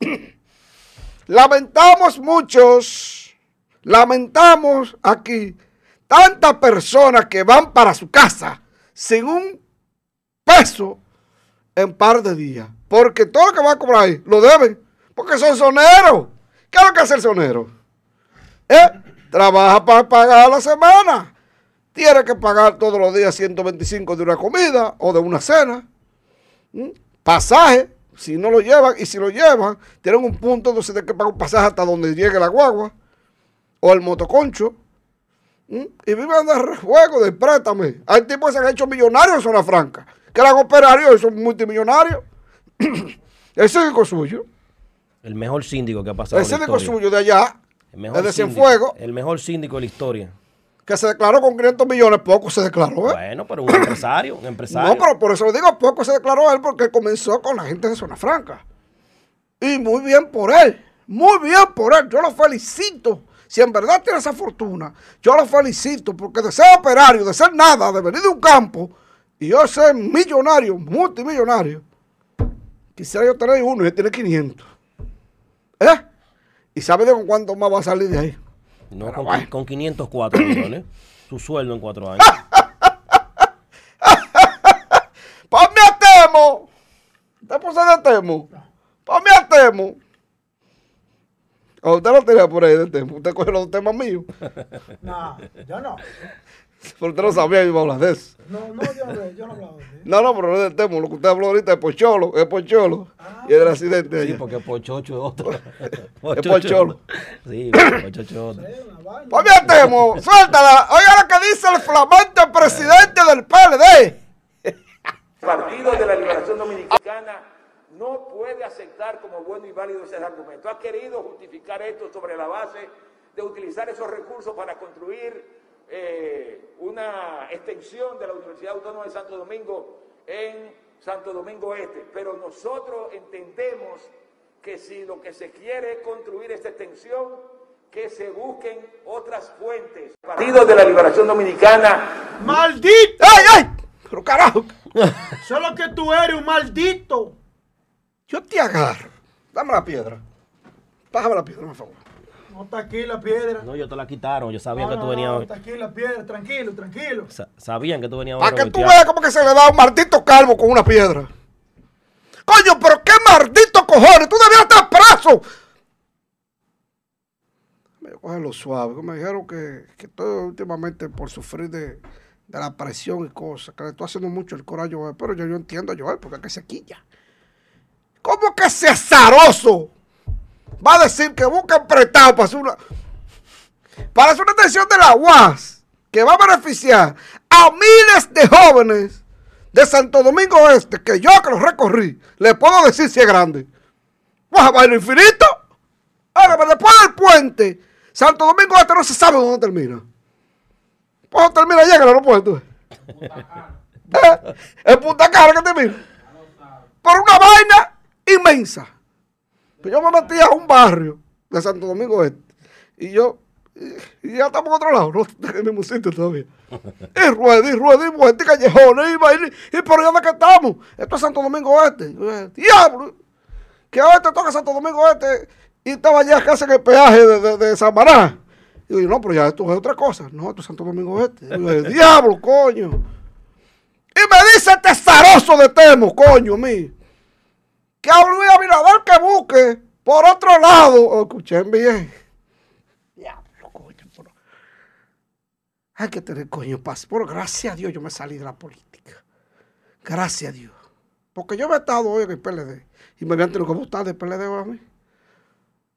Lamentamos muchos, lamentamos aquí tantas personas que van para su casa sin un peso en par de días. Porque todo lo que va a cobrar ahí lo deben. Porque son soneros. ¿Qué es lo que hace el sonero? ¿Eh? Trabaja para pagar la semana. Tiene que pagar todos los días 125 de una comida o de una cena. ¿Mm? Pasaje, si no lo llevan, y si lo llevan, tienen un punto donde se tiene que pagar un pasaje hasta donde llegue la guagua o el motoconcho. ¿Mm? Y viven de rejuego, de préstame. Hay tipos que se han hecho millonarios en zona franca, que eran operarios y son multimillonarios. el síndico suyo, El mejor síndico que ha pasado. el la síndico suyo de allá, El mejor de síndico- Cienfuegos, El mejor síndico de la historia. que se declaró con 500 millones, poco se declaró, ¿eh? Bueno, pero un empresario, un empresario. No, pero por eso lo digo, poco se declaró él porque comenzó con la gente de Zona Franca. Y muy bien por él, muy bien por él. Yo lo felicito. Si en verdad tiene esa fortuna, yo lo felicito porque de ser operario, de ser nada, de venir de un campo y yo ser millonario, multimillonario, quisiera yo tener uno y él tiene 500. ¿Eh? ¿Y sabe de con cuánto más va a salir de ahí? No, con, con 504 millones. Su sueldo en cuatro años. ¡Ponme a Temo! ¿Usted puso de Temo? ¡Ponme a Temo! ¿O usted lo tenía por ahí de Temo? ¿Usted coge los temas míos? No, yo no. Pero usted no sabía que iba a hablar de eso. No, no, yo no, yo no hablaba de eso. No, no, pero no es del Temo. Lo que usted habló ahorita es Pocholo. Es Pocholo. y es del accidente Sí, allá. porque Pochocho es otro. Es Pocholo. Sí, Pochocho es otro. ¡Ponme a Temo! ¡Suéltala! Oiga lo que dice el flamante presidente del PLD. Partido de la Liberación Dominicana no puede aceptar como bueno y válido ese argumento. Ha querido justificar esto sobre la base de utilizar esos recursos para construir eh, una extensión de la Universidad Autónoma de Santo Domingo en Santo Domingo Este. Pero nosotros entendemos que si lo que se quiere es construir esta extensión, que se busquen otras fuentes. Partido de la Liberación Dominicana ¡Maldito! ¡Ay, ay! Pero carajo, Solo que tú eres un maldito. Yo te agarro. Dame la piedra. Bájame la piedra, por favor. No está aquí la piedra. No, ellos te la quitaron. Yo sabía No, que no, tú no, venías hoy. está aquí la piedra. Tranquilo, tranquilo. Sa- Sabían que tú venías hoy. Para que tú veas cómo que se le da un maldito calvo con una piedra. Coño, pero qué maldito cojones. Tú debías estar preso. Me coge lo suave. que Me dijeron que, que estoy últimamente por sufrir de, de la presión y cosas. Que le estoy haciendo mucho el coraje a Joel. Pero yo, yo entiendo a Joel porque es que se quilla. ¿Cómo que ese azaroso va a decir que busca prestado para hacer una, para hacer una extensión de la UAS que va a beneficiar a miles de jóvenes de Santo Domingo Este, que yo que los recorrí, le puedo decir si es grande. ¡Vas a bailar infinito! Ahora, pero después del puente, Santo Domingo Este no se sabe dónde termina. ¿Cuándo termina allá en el aeropuerto? ¿Eh? En Punta Cana que termina. Por una vaina inmensa. Pues yo me metí a un barrio de Santo Domingo Este. Y yo, y, ya estamos en otro lado, no en el mismo sitio todavía. Y rueda, y rueda, y y callejones, y baile, y por allá de que estamos. Esto es Santo Domingo Este. Diablo, que ahora te toca Santo Domingo Este y estaba ya casi en el peaje de, de, de Samaná. Y yo, no, pero ya esto es otra cosa. No, esto es Santo Domingo Este. Y yo, Diablo, coño. Y me dice este zaroso de Temo, coño, mí que a Luis Abinader que busque por otro lado. Oh, escuchen bien. Diablo, coño. Pero... Hay que tener coño paz. Pero gracias a Dios yo me salí de la política. Gracias a Dios. Porque yo me he estado hoy en el PLD y me habían tenido que votar del PLD a mí.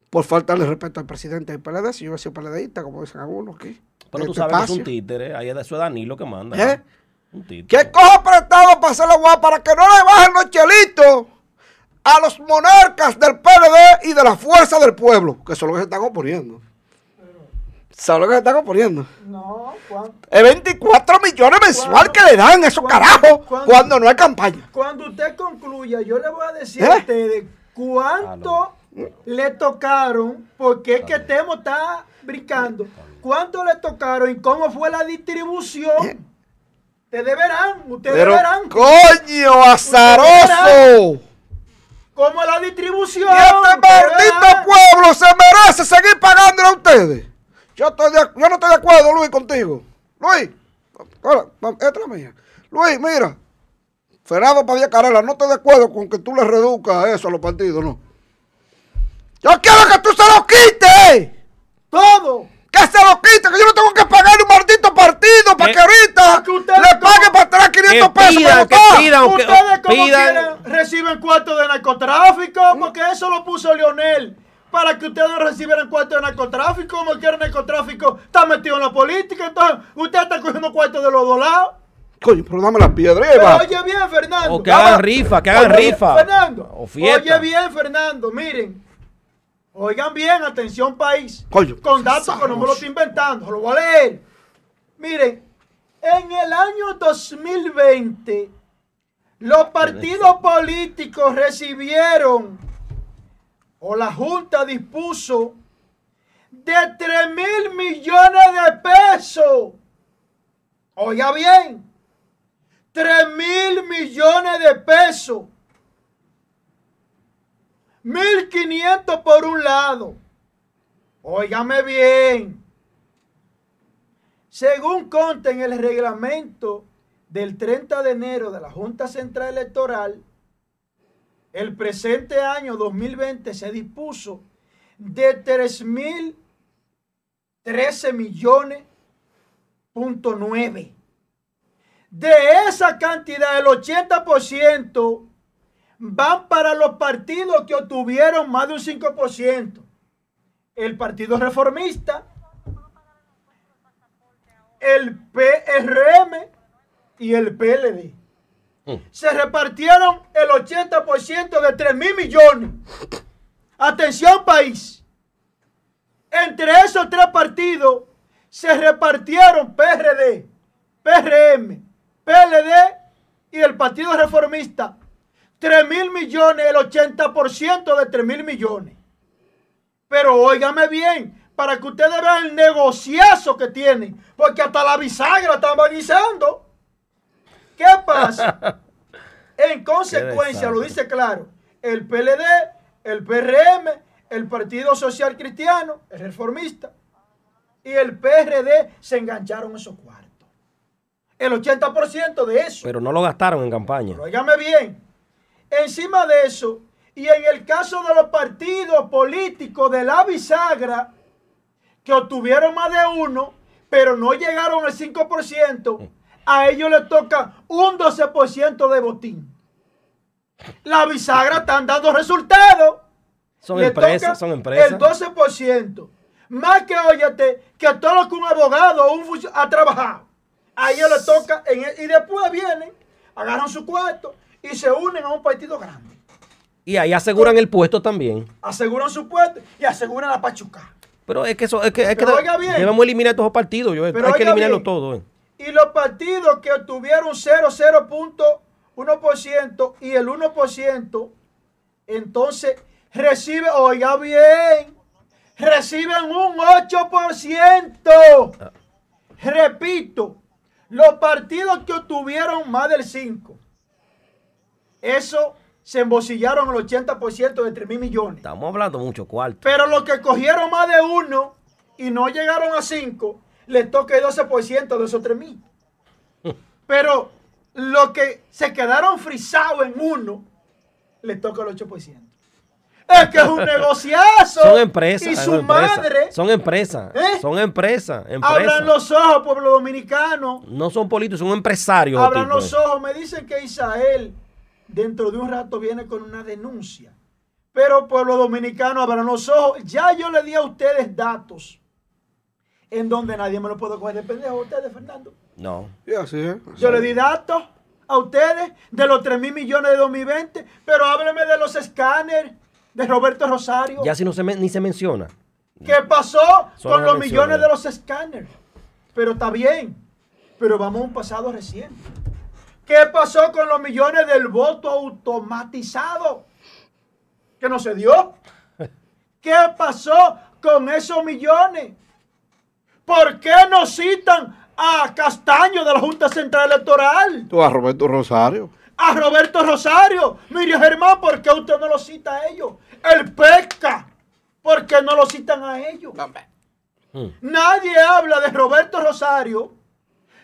Por faltarle respeto al presidente del PLD, si yo hubiera sido PLDista, como dicen algunos aquí. Pero de tú este sabes que es espacio. un títere. Ahí es de Danilo que manda. ¿Eh? Un títere. Que coja prestado para hacer la guapa para que no le bajen los chelitos a los monarcas del PLD y de la fuerza del pueblo, que son los que se están oponiendo. Son los que se están oponiendo. No, ¿cuánto? Es 24 millones mensual que le dan esos ¿Cuándo? carajos cuando no hay campaña. Cuando usted concluya, yo le voy a decir ¿Eh? a ustedes cuánto le tocaron, porque es que Temo está brincando. ¿Cuánto le tocaron y cómo fue la distribución? Ustedes verán, ustedes Pero, verán coño, azaroso. Cómo es la distribución. Y este maldito pueblo se merece seguir pagándole a ustedes. Yo, estoy de- yo no estoy de acuerdo, Luis, contigo. Luis, hola, esta es mía. Luis, mira, Fernando Padilla Carela, no estoy de acuerdo con que tú le reduzcas eso a los partidos, no. Yo quiero que tú se lo quites. Todo. Que se lo quite, que yo no tengo que pagar un maldito partido para Que- que ahorita ustedes le pague como- para atrás 500 que pesos. pidan, para que pidan. Ustedes como pidan- quieren reciben cuartos de narcotráfico, porque eso lo puso Leonel. Para que ustedes recibieran cuartos de narcotráfico, como quieren narcotráfico, está metido en la política, entonces usted está cogiendo cuartos de los dos lados. Coño, pero dame la piedra. Pero oye bien, Fernando. O que hagan rifa, que hagan Oye, rifa. Fernando. O fiesta. Oye bien, Fernando, miren. Oigan bien, atención país. Coño, Con datos que no me lo estoy inventando, lo voy a leer. Miren, en el año 2020, los partidos políticos recibieron, o la Junta dispuso, de 3 mil millones de pesos. Oiga bien, 3 mil millones de pesos. 1.500 por un lado. Óigame bien. Según consta en el reglamento del 30 de enero de la Junta Central Electoral, el presente año 2020 se dispuso de 3.013 millones punto 9. De esa cantidad, el 80% van para los partidos que obtuvieron más de un 5%. El Partido Reformista, el PRM y el PLD. Mm. Se repartieron el 80% de 3 mil millones. Atención país. Entre esos tres partidos se repartieron PRD, PRM, PLD y el Partido Reformista 3 mil millones, el 80% de 3 mil millones. Pero óigame bien, para que ustedes vean el negociazo que tienen, porque hasta la bisagra estaban guisando. ¿Qué pasa? En consecuencia, lo dice claro, el PLD, el PRM, el Partido Social Cristiano, el Reformista y el PRD se engancharon esos cuartos. El 80% de eso. Pero no lo gastaron en campaña. Pero óigame bien, encima de eso, y en el caso de los partidos políticos de la bisagra, que obtuvieron más de uno, pero no llegaron al 5%, a ellos les toca un 12% de botín. La bisagra están dando resultados. Son empresas, son empresas. El 12%. Más que, óyete, que todo lo que un abogado o un funcio- ha trabajado. A ellos les toca, en el- y después vienen, agarran su cuarto y se unen a un partido grande. Y ahí aseguran el puesto también. Aseguran su puesto y aseguran la pachuca. Pero es que eso, es que, es que bien. debemos eliminar estos dos partidos. Yo, Pero hay que eliminarlos bien. todos. eh. Y los partidos que obtuvieron 0, 0.1% y el 1%, entonces reciben, oiga bien, reciben un 8%. Repito, los partidos que obtuvieron más del 5, eso se embosillaron el 80% de 3 mil millones. Estamos hablando mucho cuarto. Pero los que cogieron más de uno y no llegaron a cinco, les toca el 12% de esos 3 mil. Pero los que se quedaron frisados en uno, les toca el 8%. Es que es un negociazo. Son empresas. Y son su empresas, madre. Son empresas. ¿Eh? Son empresas. empresas. Abran los ojos, pueblo dominicano. No son políticos, son empresarios. Abran los ojos. Me dicen que Isael dentro de un rato viene con una denuncia. Pero pueblo dominicano, abran los ojos. Ya yo le di a ustedes datos en donde nadie me lo puede coger de pendejo. Ustedes, Fernando. No. Y así es. Yo le di datos a ustedes de los 3 mil millones de 2020. Pero hábleme de los escáneres de Roberto Rosario. Ya si no se ni se menciona. ¿Qué pasó Solo con lo los menciona. millones de los escáneres? Pero está bien. Pero vamos a un pasado reciente. ¿Qué pasó con los millones del voto automatizado? Que no se dio. ¿Qué pasó con esos millones? ¿Por qué no citan a Castaño de la Junta Central Electoral? Tú a Roberto Rosario. A Roberto Rosario. Mire, Germán, ¿por qué usted no lo cita a ellos? El pesca. ¿Por qué no lo citan a ellos? Hmm. Nadie habla de Roberto Rosario,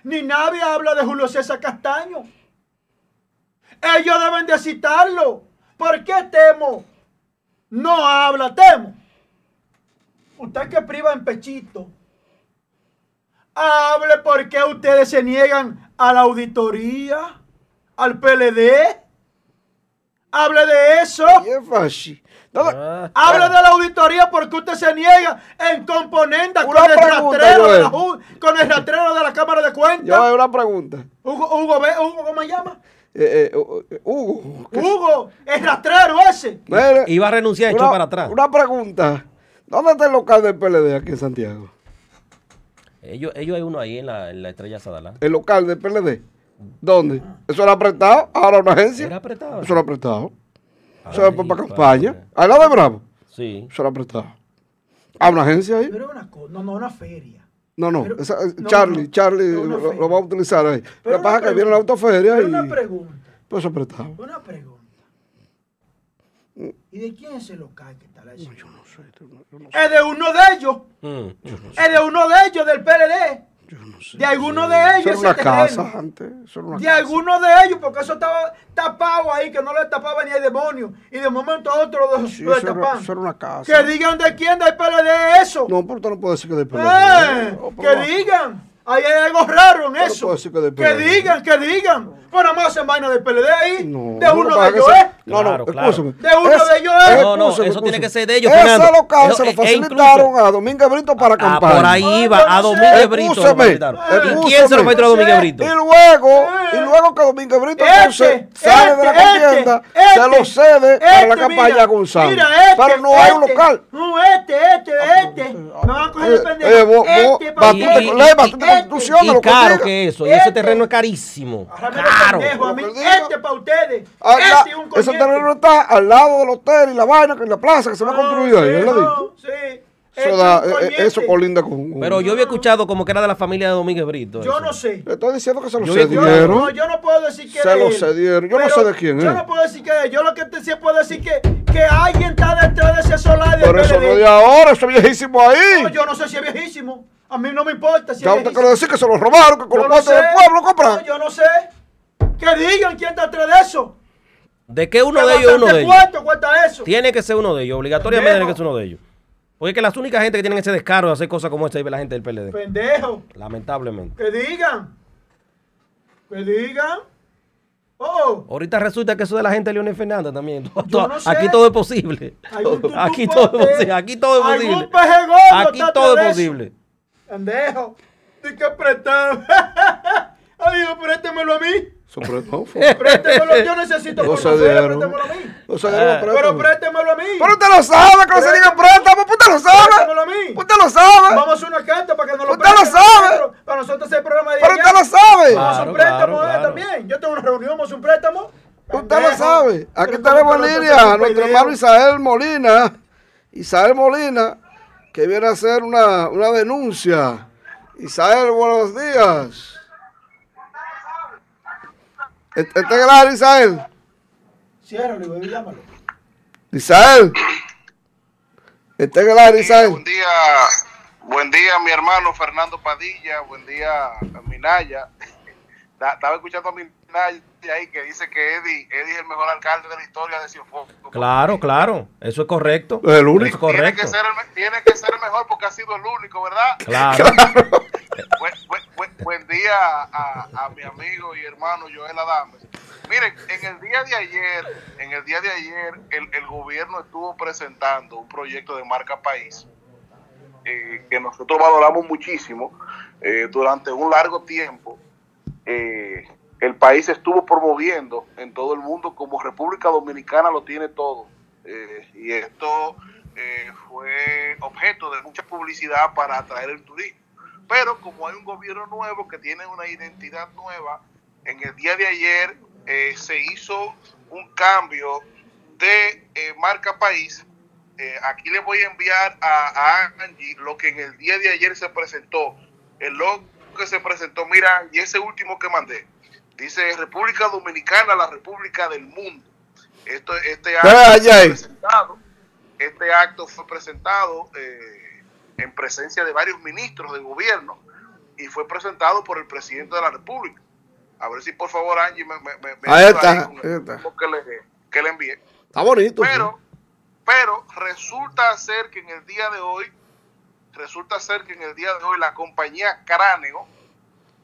ni nadie habla de Julio César Castaño. Ellos deben de citarlo. ¿Por qué Temo no habla? Temo. Usted que priva en pechito. Hable por qué ustedes se niegan a la auditoría, al PLD. Hable de eso. Ah, Hable de la auditoría porque usted se niega en componenda con el, pregunta, rastrero de la, con el rastrero de la Cámara de Yo Cuentas. hay una pregunta. Hugo, Hugo, Hugo, ¿cómo se llama? Eh, eh, eh, Hugo. ¿qué- Hugo, el rastrero ese. Iba a renunciar y echó para atrás. Una pregunta. ¿Dónde está el local del PLD aquí en Santiago? Ellos, ellos hay uno ahí en la, en la estrella Sadalá. El local del PLD. ¿Dónde? Eso era apretado. Ahora una agencia. Era apretado. Eso era apretado. Eso Ay, era para campaña. Al lado de Bravo. Sí. Eso era apretado. ¿Hay una agencia ahí? Pero una cosa, no, no, una feria. No, no. Pero- esa- no, Charlie, no, Charlie lo, lo va a utilizar ahí. Pero Lo que pasa es una que viene la pregunta, autoferia Pero y. una pregunta, Pues apretado. una pregunta. ¿Y de quién es ese local que está ahí? Yo no sé. yo no- yo no Es de uno de ellos. Mm. Es de uno de ellos, del PLD. Yo no sé. De alguno de Eso ellos. era ese una terreno. casa antes. Eso era una De casa. alguno de ellos, porque eso estaba tapado ahí, que no le tapaba ni el demonio. Y de momento a otro lo, Sí, lo eso, era, destapan. eso era una casa. Que digan de quién del PLD eso. No, pero usted no puede decir que de PLD. Eh, No, que digan. Ahí hay algo raro en Pero eso. puedo decir que digan, que digan. Pues nada más hacen vaina del PLD ahí. No, de no, uno de ellos, se- ¿eh? No, no, Claro, claro. escúchame. De uno de ellos, ¿eh? No, no, eso tiene que ser de ellos, Ese Fernando. local Eso- se lo facilitaron a Domínguez Brito para Ah, campaña. por ahí iba, yo a Domínguez. Brito. ¿Y quién se lo metió a Domínguez. Brito? Y luego, Eh. y luego que Domínguez Brito Este, entonces sale de la este, contienda, este, se lo cede para la campaña este, Pero no hay un este, local. No, este, este, este. Me van a coger el Eh, pendejo. eh, vos, Este, bastante constitución, Y caro que eso. Y ese terreno es carísimo. El Caro. pendejo a mí. Este para ustedes. Ah, la- Este y un ese terreno está al lado del hotel y la vaina, que la plaza que se va a construir ahí, sí, ¿verdad? no, sí. Este Eso, y da, eh, coñete. eso colinda con... con- Pero yo había escuchado como que era de la familia de Domínguez Brito. Yo eso. no sé. Le estoy diciendo que se lo Yo- Yo, cedieron. no, yo no puedo decir que Se de lo él. cedieron. Yo no sé de quién Yo es. no puedo decir que de él. Yo lo que te, sí puedo decir que, que alguien está detrás de ese solar Pero eso no es de ahora, eso es viejísimo ahí. No, yo no sé si es viejísimo. A mí no me importa si Ya es usted viejísimo. quiere decir que se lo robaron, que con Yo los no cuartos del pueblo No, compran. yo no sé. Que digan quién está detrás de eso. ¿De qué uno Que de ellos es uno de ellos? cuarto cuesta eso. Tiene que ser uno de ellos. Obligatoriamente tiene que ser uno de ellos. Porque es que las únicas gente que tienen ese descaro de hacer cosas como esta es la gente del PLD. Pendejo. Lamentablemente. Que digan. Que digan. Oh. Ahorita resulta que eso de la gente de Leonel Fernández también. Todo- no sé. aquí todo es posible. Aquí todo es posible. Aquí todo es posible. Aquí todo atrás es de posible. Pendejo. Di que prestado. Ay, Dios, préstemelo a mí. Fue. Préstemelo. Yo necesito conocer. Préstemelo a mí. Ah. Pero préstamo. préstemelo a mí. Pero usted lo sabe, que no se diga préstamo, usted lo sabe. Préstemelo a mí. Usted lo sabe. Vamos a hacer una carta para que nos lo Usted lo sabe. Para nosotros hacer el programa de Pero usted lo sabe. Vamos a hacer un préstamo claro, eh, claro. también. Yo tengo una reunión, vamos a hacer un préstamo. Usted lo sabe. Aquí tenemos ¿cómo en línea nuestro hermano Isael Molina. Isael Molina, que viene a hacer una, una denuncia. Isael, buenos días. ¿Está el aire, Isael? Ciérralo, y llámalo. Isael. ¿Está aire, Isael? Buen día, buen día, mi hermano Fernando Padilla. Buen día, Minaya. Estaba escuchando a Ahí que dice que Eddie, Eddie es el mejor alcalde de la historia de Cienfuegos. Claro, claro. Eso es correcto. El único. Eso es Tiene correcto. que, ser el, me- tiene que ser el mejor porque ha sido el único, ¿verdad? Claro. Buen, buen- buen- buen día a, a mi amigo y hermano Joel Adames. Miren, en el día de ayer, en el día de ayer, el, el gobierno estuvo presentando un proyecto de marca país eh, que nosotros valoramos muchísimo. Eh, durante un largo tiempo, eh, el país estuvo promoviendo en todo el mundo como República Dominicana lo tiene todo. Eh, y esto eh, fue objeto de mucha publicidad para atraer el turismo. Pero como hay un gobierno nuevo que tiene una identidad nueva, en el día de ayer eh, se hizo un cambio de marca país. Aquí le voy a enviar a, a Angie lo que en el día de ayer se presentó. El logo que se presentó, mira, y ese último que mandé. Dice República Dominicana, la República del Mundo. Esto, este acto Ay, fue ay. presentado, este acto fue presentado eh, en presencia de varios ministros del gobierno y fue presentado por el presidente de la República. A ver si por favor Angie me, me, Ahí está, con ahí el está. que le, que le envié. Está bonito. sí. Pero, pero resulta ser que en el día de hoy, resulta ser que en el día de hoy la compañía Cráneo,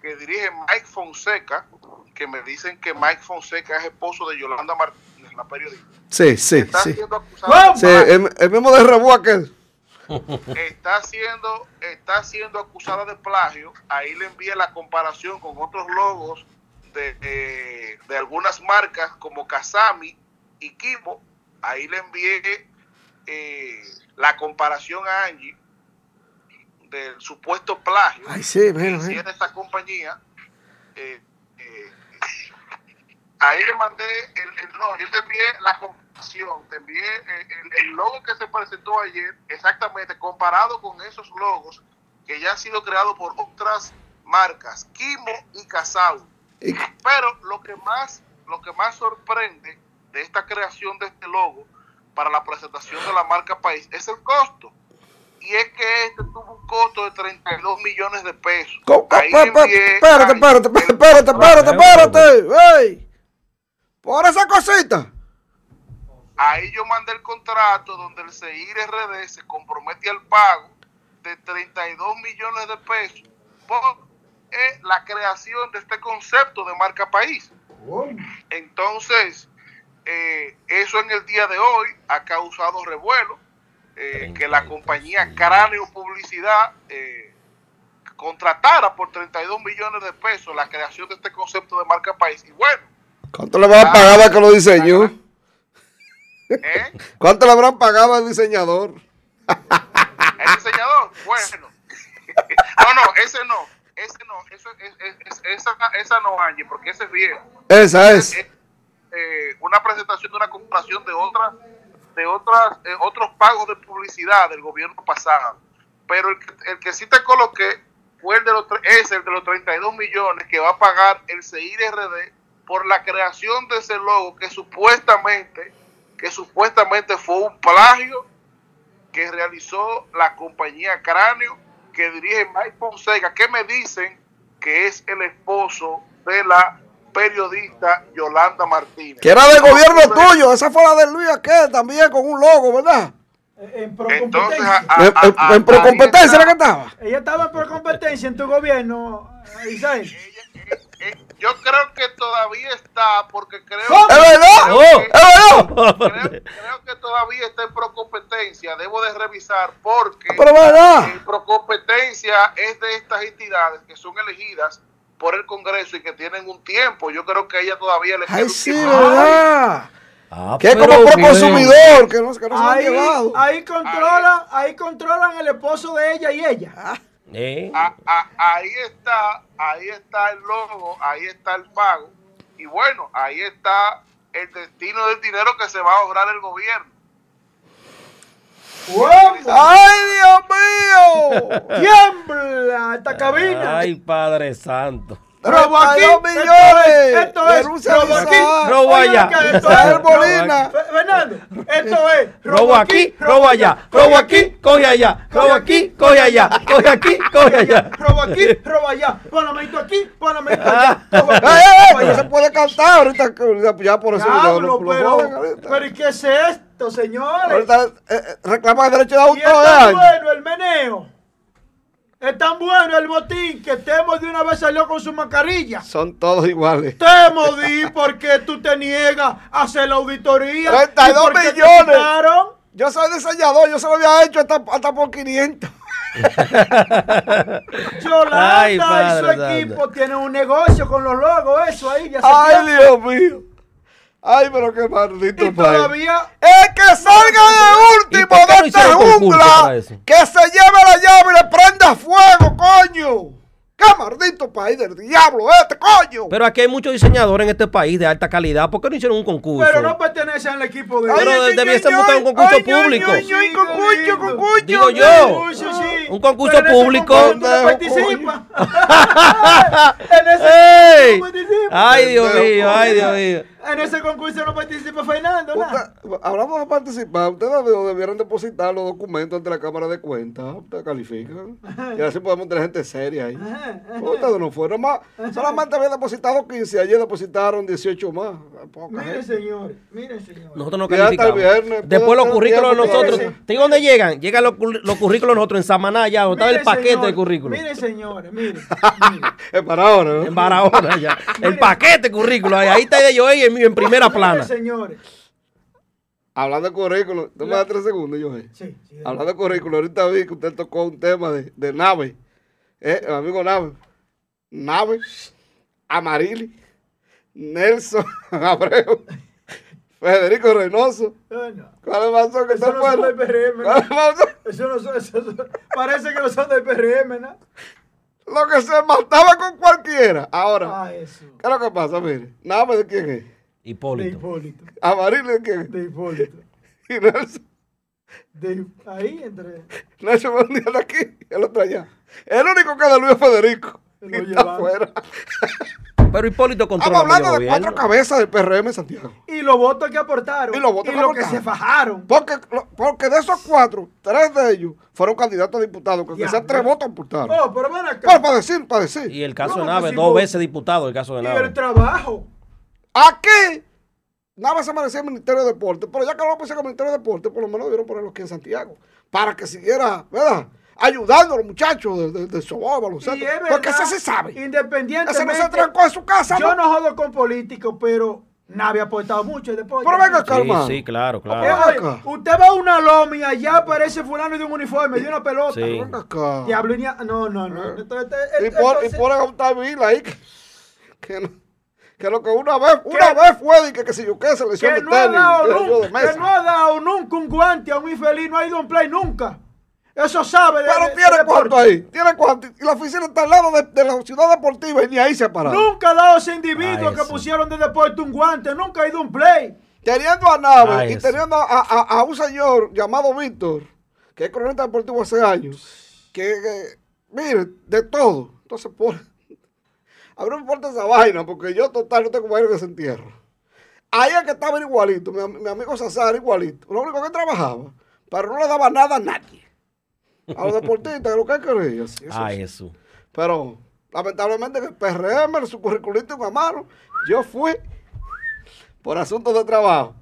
que dirige Mike Fonseca, que me dicen que Mike Fonseca es esposo de Yolanda Martínez, la periodista, Sí, sí, está sí. siendo acusada ¿Cómo? Sí, el, el mismo de Rebú aquel. está siendo está siendo acusada de plagio. Ahí le envié la comparación con otros logos de, de, de algunas marcas como Kasami y Kimo. Ahí le envié eh, la comparación a Angie del supuesto plagio Ay, sí, que hiciera mira. esta compañía, eh, eh, ahí le mandé, el, el- no, yo te envié la comparación, te envié eh, el, el logo que se presentó ayer, exactamente comparado con esos logos que ya han sido creados por otras marcas, Kimo y Casau. Pero lo que más, lo que más sorprende de esta creación de este logo para la presentación de la marca país es el costo. Y es que este tuvo un costo de 32 millones de pesos. Espérate, espérate, espérate, espérate, espérate. Por esa cosita. Ahí yo mandé el contrato donde el CIR RD se compromete al pago de 32 millones de pesos por eh, la creación de este concepto de marca país. Entonces, eh, eso en el día de hoy ha causado revuelo, eh, que la compañía Cráneo Publicidad eh, contratara por 32 millones de pesos la creación de este concepto de marca país. Y bueno, ¿Cuánto le van a pagar a que lo diseñó? ¿eh? ¿Cuánto le habrán pagado al diseñador? ¿El diseñador? Bueno. No, no, ese no. Ese no. Eso, es, es- es- esa, esa no, Angie, porque ese es viejo. Esa es. Es eh, una presentación de una comparación de otras de otras eh, otros pagos de publicidad del gobierno pasado. Pero el, el que sí te coloqué fue el de los, es el de los 32 millones que va a pagar el CIRD por la creación de ese logo que supuestamente que supuestamente fue un plagio que realizó la compañía Cráneo que dirige Mike Fonseca, que me dicen que es el esposo de la periodista Yolanda Martínez. Que era del gobierno Entonces, tuyo. Esa fue la de Luis aquel también con un logo, ¿verdad? En Entonces, procompetencia. a- a- En, en- en procompetencia era que estaba. Ella estaba en procompetencia en tu gobierno, Isabel. Ella- eh, eh, yo creo que todavía está, porque creo, ¿Cómo? ¿Es verdad? Oh. ¿Es verdad? creo, creo que todavía está en procompetencia. Debo de revisar porque Pero es verdad. en procompetencia es de estas entidades que son elegidas por el Congreso y que tienen un tiempo. Yo creo que ella todavía le queda Ay, sí. ¿verdad? Ah, Que es como pro consumidor, que no, que no se lo han Ahí, llevado. ahí controlan, ahí controlan el esposo de ella y ella. Eh, A- a- ahí está, ahí está el logo, ahí está el pago. Y bueno, ahí está el destino del dinero que se va a ahorrar el gobierno. ¡Ay, Dios mío! ¡Tiembla esta cabina! Ay, Padre Santo. Robo aquí, 32 millones. Esto es, robo aquí. Robo allá. esto es, Molina. Fe- Fernando, esto es Robo aquí, robo allá. Robo aquí, coge allá. Robo aquí, coge allá. Coge aquí, coge allá. Robo aquí, robo allá. Manito aquí, manito allá. No se puede cantar ahorita. Ya por eso Diablo, lo- lo pero, pero ¿y qué es esto, señores? Ahorita eh, eh, reclaman derecho de autor. es tan bueno el meneo. Es tan bueno el botín que Temo de una vez salió con su mascarilla. Son todos iguales. Temo di porque tú te niegas a hacer la auditoría. 32 ¿Y por qué te millones. Yo soy diseñador, yo se lo había hecho hasta, hasta por 500. Yolanda Ay, y su equipo tienen un negocio con los logos, eso ahí. Ya se Ay. Dios mío. Ay, pero qué maldito y país. todavía El que salga de último ¿Y por qué de no esta jungla, que se lleve la llave y le prenda fuego, coño. ¡Qué maldito país del diablo este, coño! Pero aquí hay muchos diseñadores en este país de alta calidad. ¿Por qué no hicieron un concurso? pero no pertenecen al equipo de Pero buscar un concurso público. ay, ay, concurso, concurso. Digo yo. Concurso, sí. Un concurso Pero en ese público. concurso tú no Pendejo, participas. en ese ¡Ey! concurso no participas. Ay, Dios mío, ay. Dios mío. En ese concurso no participa Fernando, nada. Usted- hablamos de participar. Ustedes deb- debieran depositar los documentos ante la Cámara de Cuentas. Ustedes califican. Y así podemos tener gente seria ahí. Ustedes no fueron más. Solamente habían depositado 15. Ayer depositaron 18 más. Gente. señores, miren, señores. Nosotros no Y hasta el calificamos. viernes, Después los currículos de nosotros. ¿Te digo dónde llegan? Llegan los, los currículos de nosotros en Samaná, ya, donde estaba el paquete de currículos. Miren, señores. Es para ahora, ¿no? En Barahona, ya. El paquete de currículos. Ahí, ahí está de yo en, en primera plana. señores. Hablando de currículo, tú me das tres segundos, yo. Sí, sí. Hablando de currículo, ahorita vi que usted tocó un tema de, de nave. Eh, el amigo nave. Nave. Amarili. Nelson Abreu. Federico Reynoso. Bueno, ¿Cuál es el más que eso está no son fuera? del PRM. ¿Cuál es el más Eso no son, eso son- parece que no son del PRM, ¿no? Lo que se mataba con cualquiera. Ahora, Ah, eso. ¿qué es lo que pasa? Mire, nada más de quién es. De Hipólito. Hipólito. Amarillo de es. De Hipólito. Y Nelson, De, ahí entre. Nelson va un día de aquí, el otro allá. El único que es de Luis Federico. Lo Y está llevaron. afuera. Pero Hipólito controla Estamos hablando de cuatro cabezas del PRM Santiago. Y los votos que aportaron. Y los votos que lo que se fajaron. Porque, porque de esos cuatro, tres de ellos fueron candidatos a diputados, que sean tres votos aportaron. Oh, pero ven acá. Pero para decir, para decir. Y el caso de ¿Cómo Nave, dos veces diputado el caso de Y Nave. el trabajo. Aquí, nada más se merecía el Ministerio de Deporte, pero ya que lo pusieron el Ministerio de Deporte, por lo menos debieron ponerlo aquí en Santiago, para que siguiera, ¿verdad? Ayudando a los muchachos de, de, de softball, baloncesto. Y Porque verdad, ese se sabe. Independientemente. Ese no se trancó en su casa, Yo ¿no? no jodo con políticos, pero nadie ha aportado mucho el deporte. Pero venga acá, Sí, hermano. sí, claro, Eh, claro. oye, usted va a una loma y allá aparece fulano de un uniforme, de una pelota. Sí. Venga acá. Diablo, y ni a- no, no, no. Esto- Y, por, y entonces- ponen a un timing ahí que, que, no- que lo que una vez, una vez fue de que, que si yo qué selección que de no ha tenis, dado que de no ha dado nunca un guante a un infeliz, no ha ido a un play nunca. Eso sabe de, Pero de- tiene de cuánto ahí, tiene cuánto. Y la oficina está al lado de, de la ciudad deportiva y ni ahí se ha parado. Nunca ha dado ese individuo que eso. pusieron de deporte un guante, nunca ha ido a un play. Teniendo a Nave y eso. teniendo a, a- a un señor llamado Víctor, que es cronista deportivo hace años, que, que, mire, de todo. Entonces, por, a mí no me importa esa vaina, porque yo total no tengo vaina que se entierro. Ahí es que estaba igualito, mi, am- mi amigo César igualito. Lo único que trabajaba, pero no le daba nada a nadie. A los deportistas, que lo que quería. Eso, Ah, eso. Pero lamentablemente en el PRM, su curriculito en mano, yo fui por asuntos de trabajo.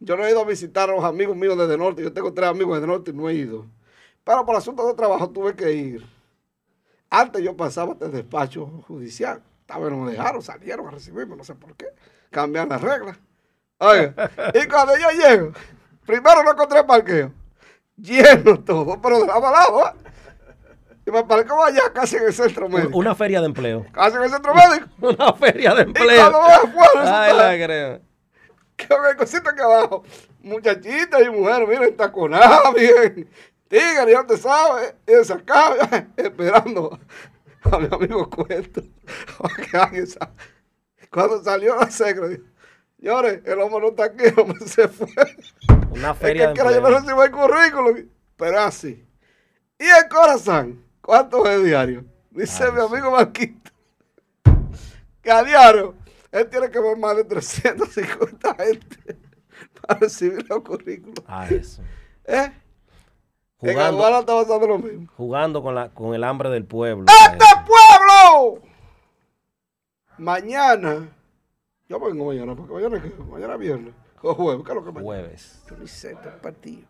Yo no he ido a visitar a los amigos míos desde norte. Yo tengo tres amigos desde norte y no he ido. Pero por asuntos de trabajo tuve que ir. Antes yo pasaba hasta el despacho judicial. Estaban, no me dejaron, salieron a recibirme, no sé por qué. Cambian las reglas. Oiga, y cuando yo llego, primero no encontré parqueo. Lleno todo, pero de lado a lado. ¿eh? Y me parqueo allá casi en el centro médico. Una feria de empleo. Casi en el centro médico. Una feria de Y empleo. cuando voy afuera, Ay, la está- creo. que hay cositas aquí abajo. Muchachitas y mujeres, miren, taconadas, bien. Tigre, ya te sabes, y sacado, esperando a mi amigo Cuento. que Cuando salió la dijo, señores, el hombre no está aquí, el hombre se fue. Una Es que feria de quiera yo no recibo el currículum, pero es así. Y el corazón, ¿cuánto es diario? Dice Ay, mi amigo Marquito, que a diario él tiene que ver más de 350 gente para recibir los currículos. Ah, eso. ¿Eh? En Jugando, Aduana está pasando lo mismo. jugando con, la, con el hambre del pueblo. ¡Este pueblo! Mañana, yo vengo mañana, porque mañana es que mañana es viernes, o jueves, ¿qué es lo que mañana? Jueves. Yo ni sé, este partido.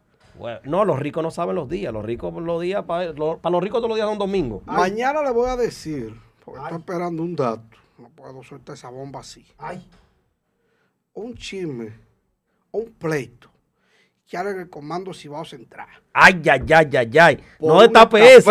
No, los ricos no saben los días. Los ricos, los días, para los ricos todos los días son domingos. Mañana le voy a decir, porque estoy esperando un dato, no puedo soltar esa bomba así. Ay, Un chisme, un pleito, en el comando Cibao Central. Ay, ay, ay, ay, ay. Por No destape eso.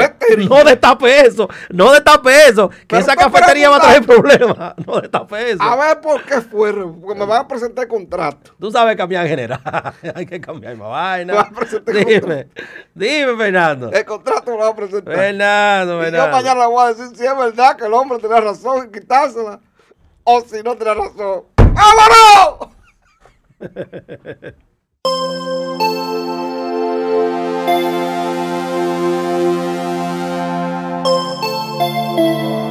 No destape eso. No destape eso. Que Pero esa está cafetería va a traer problemas. No destape eso. A ver por qué fue, porque me van a presentar contrato. Tú sabes cambiar en general. Hay que cambiar más Me vaina. va a presentar Dime. Dime, Fernando. El contrato me lo va a presentar. Fernando, y yo Fernando. mañana voy a decir si es verdad que el hombre tenía razón en quitársela o si no tenía razón. ¡Vámonos! thank you.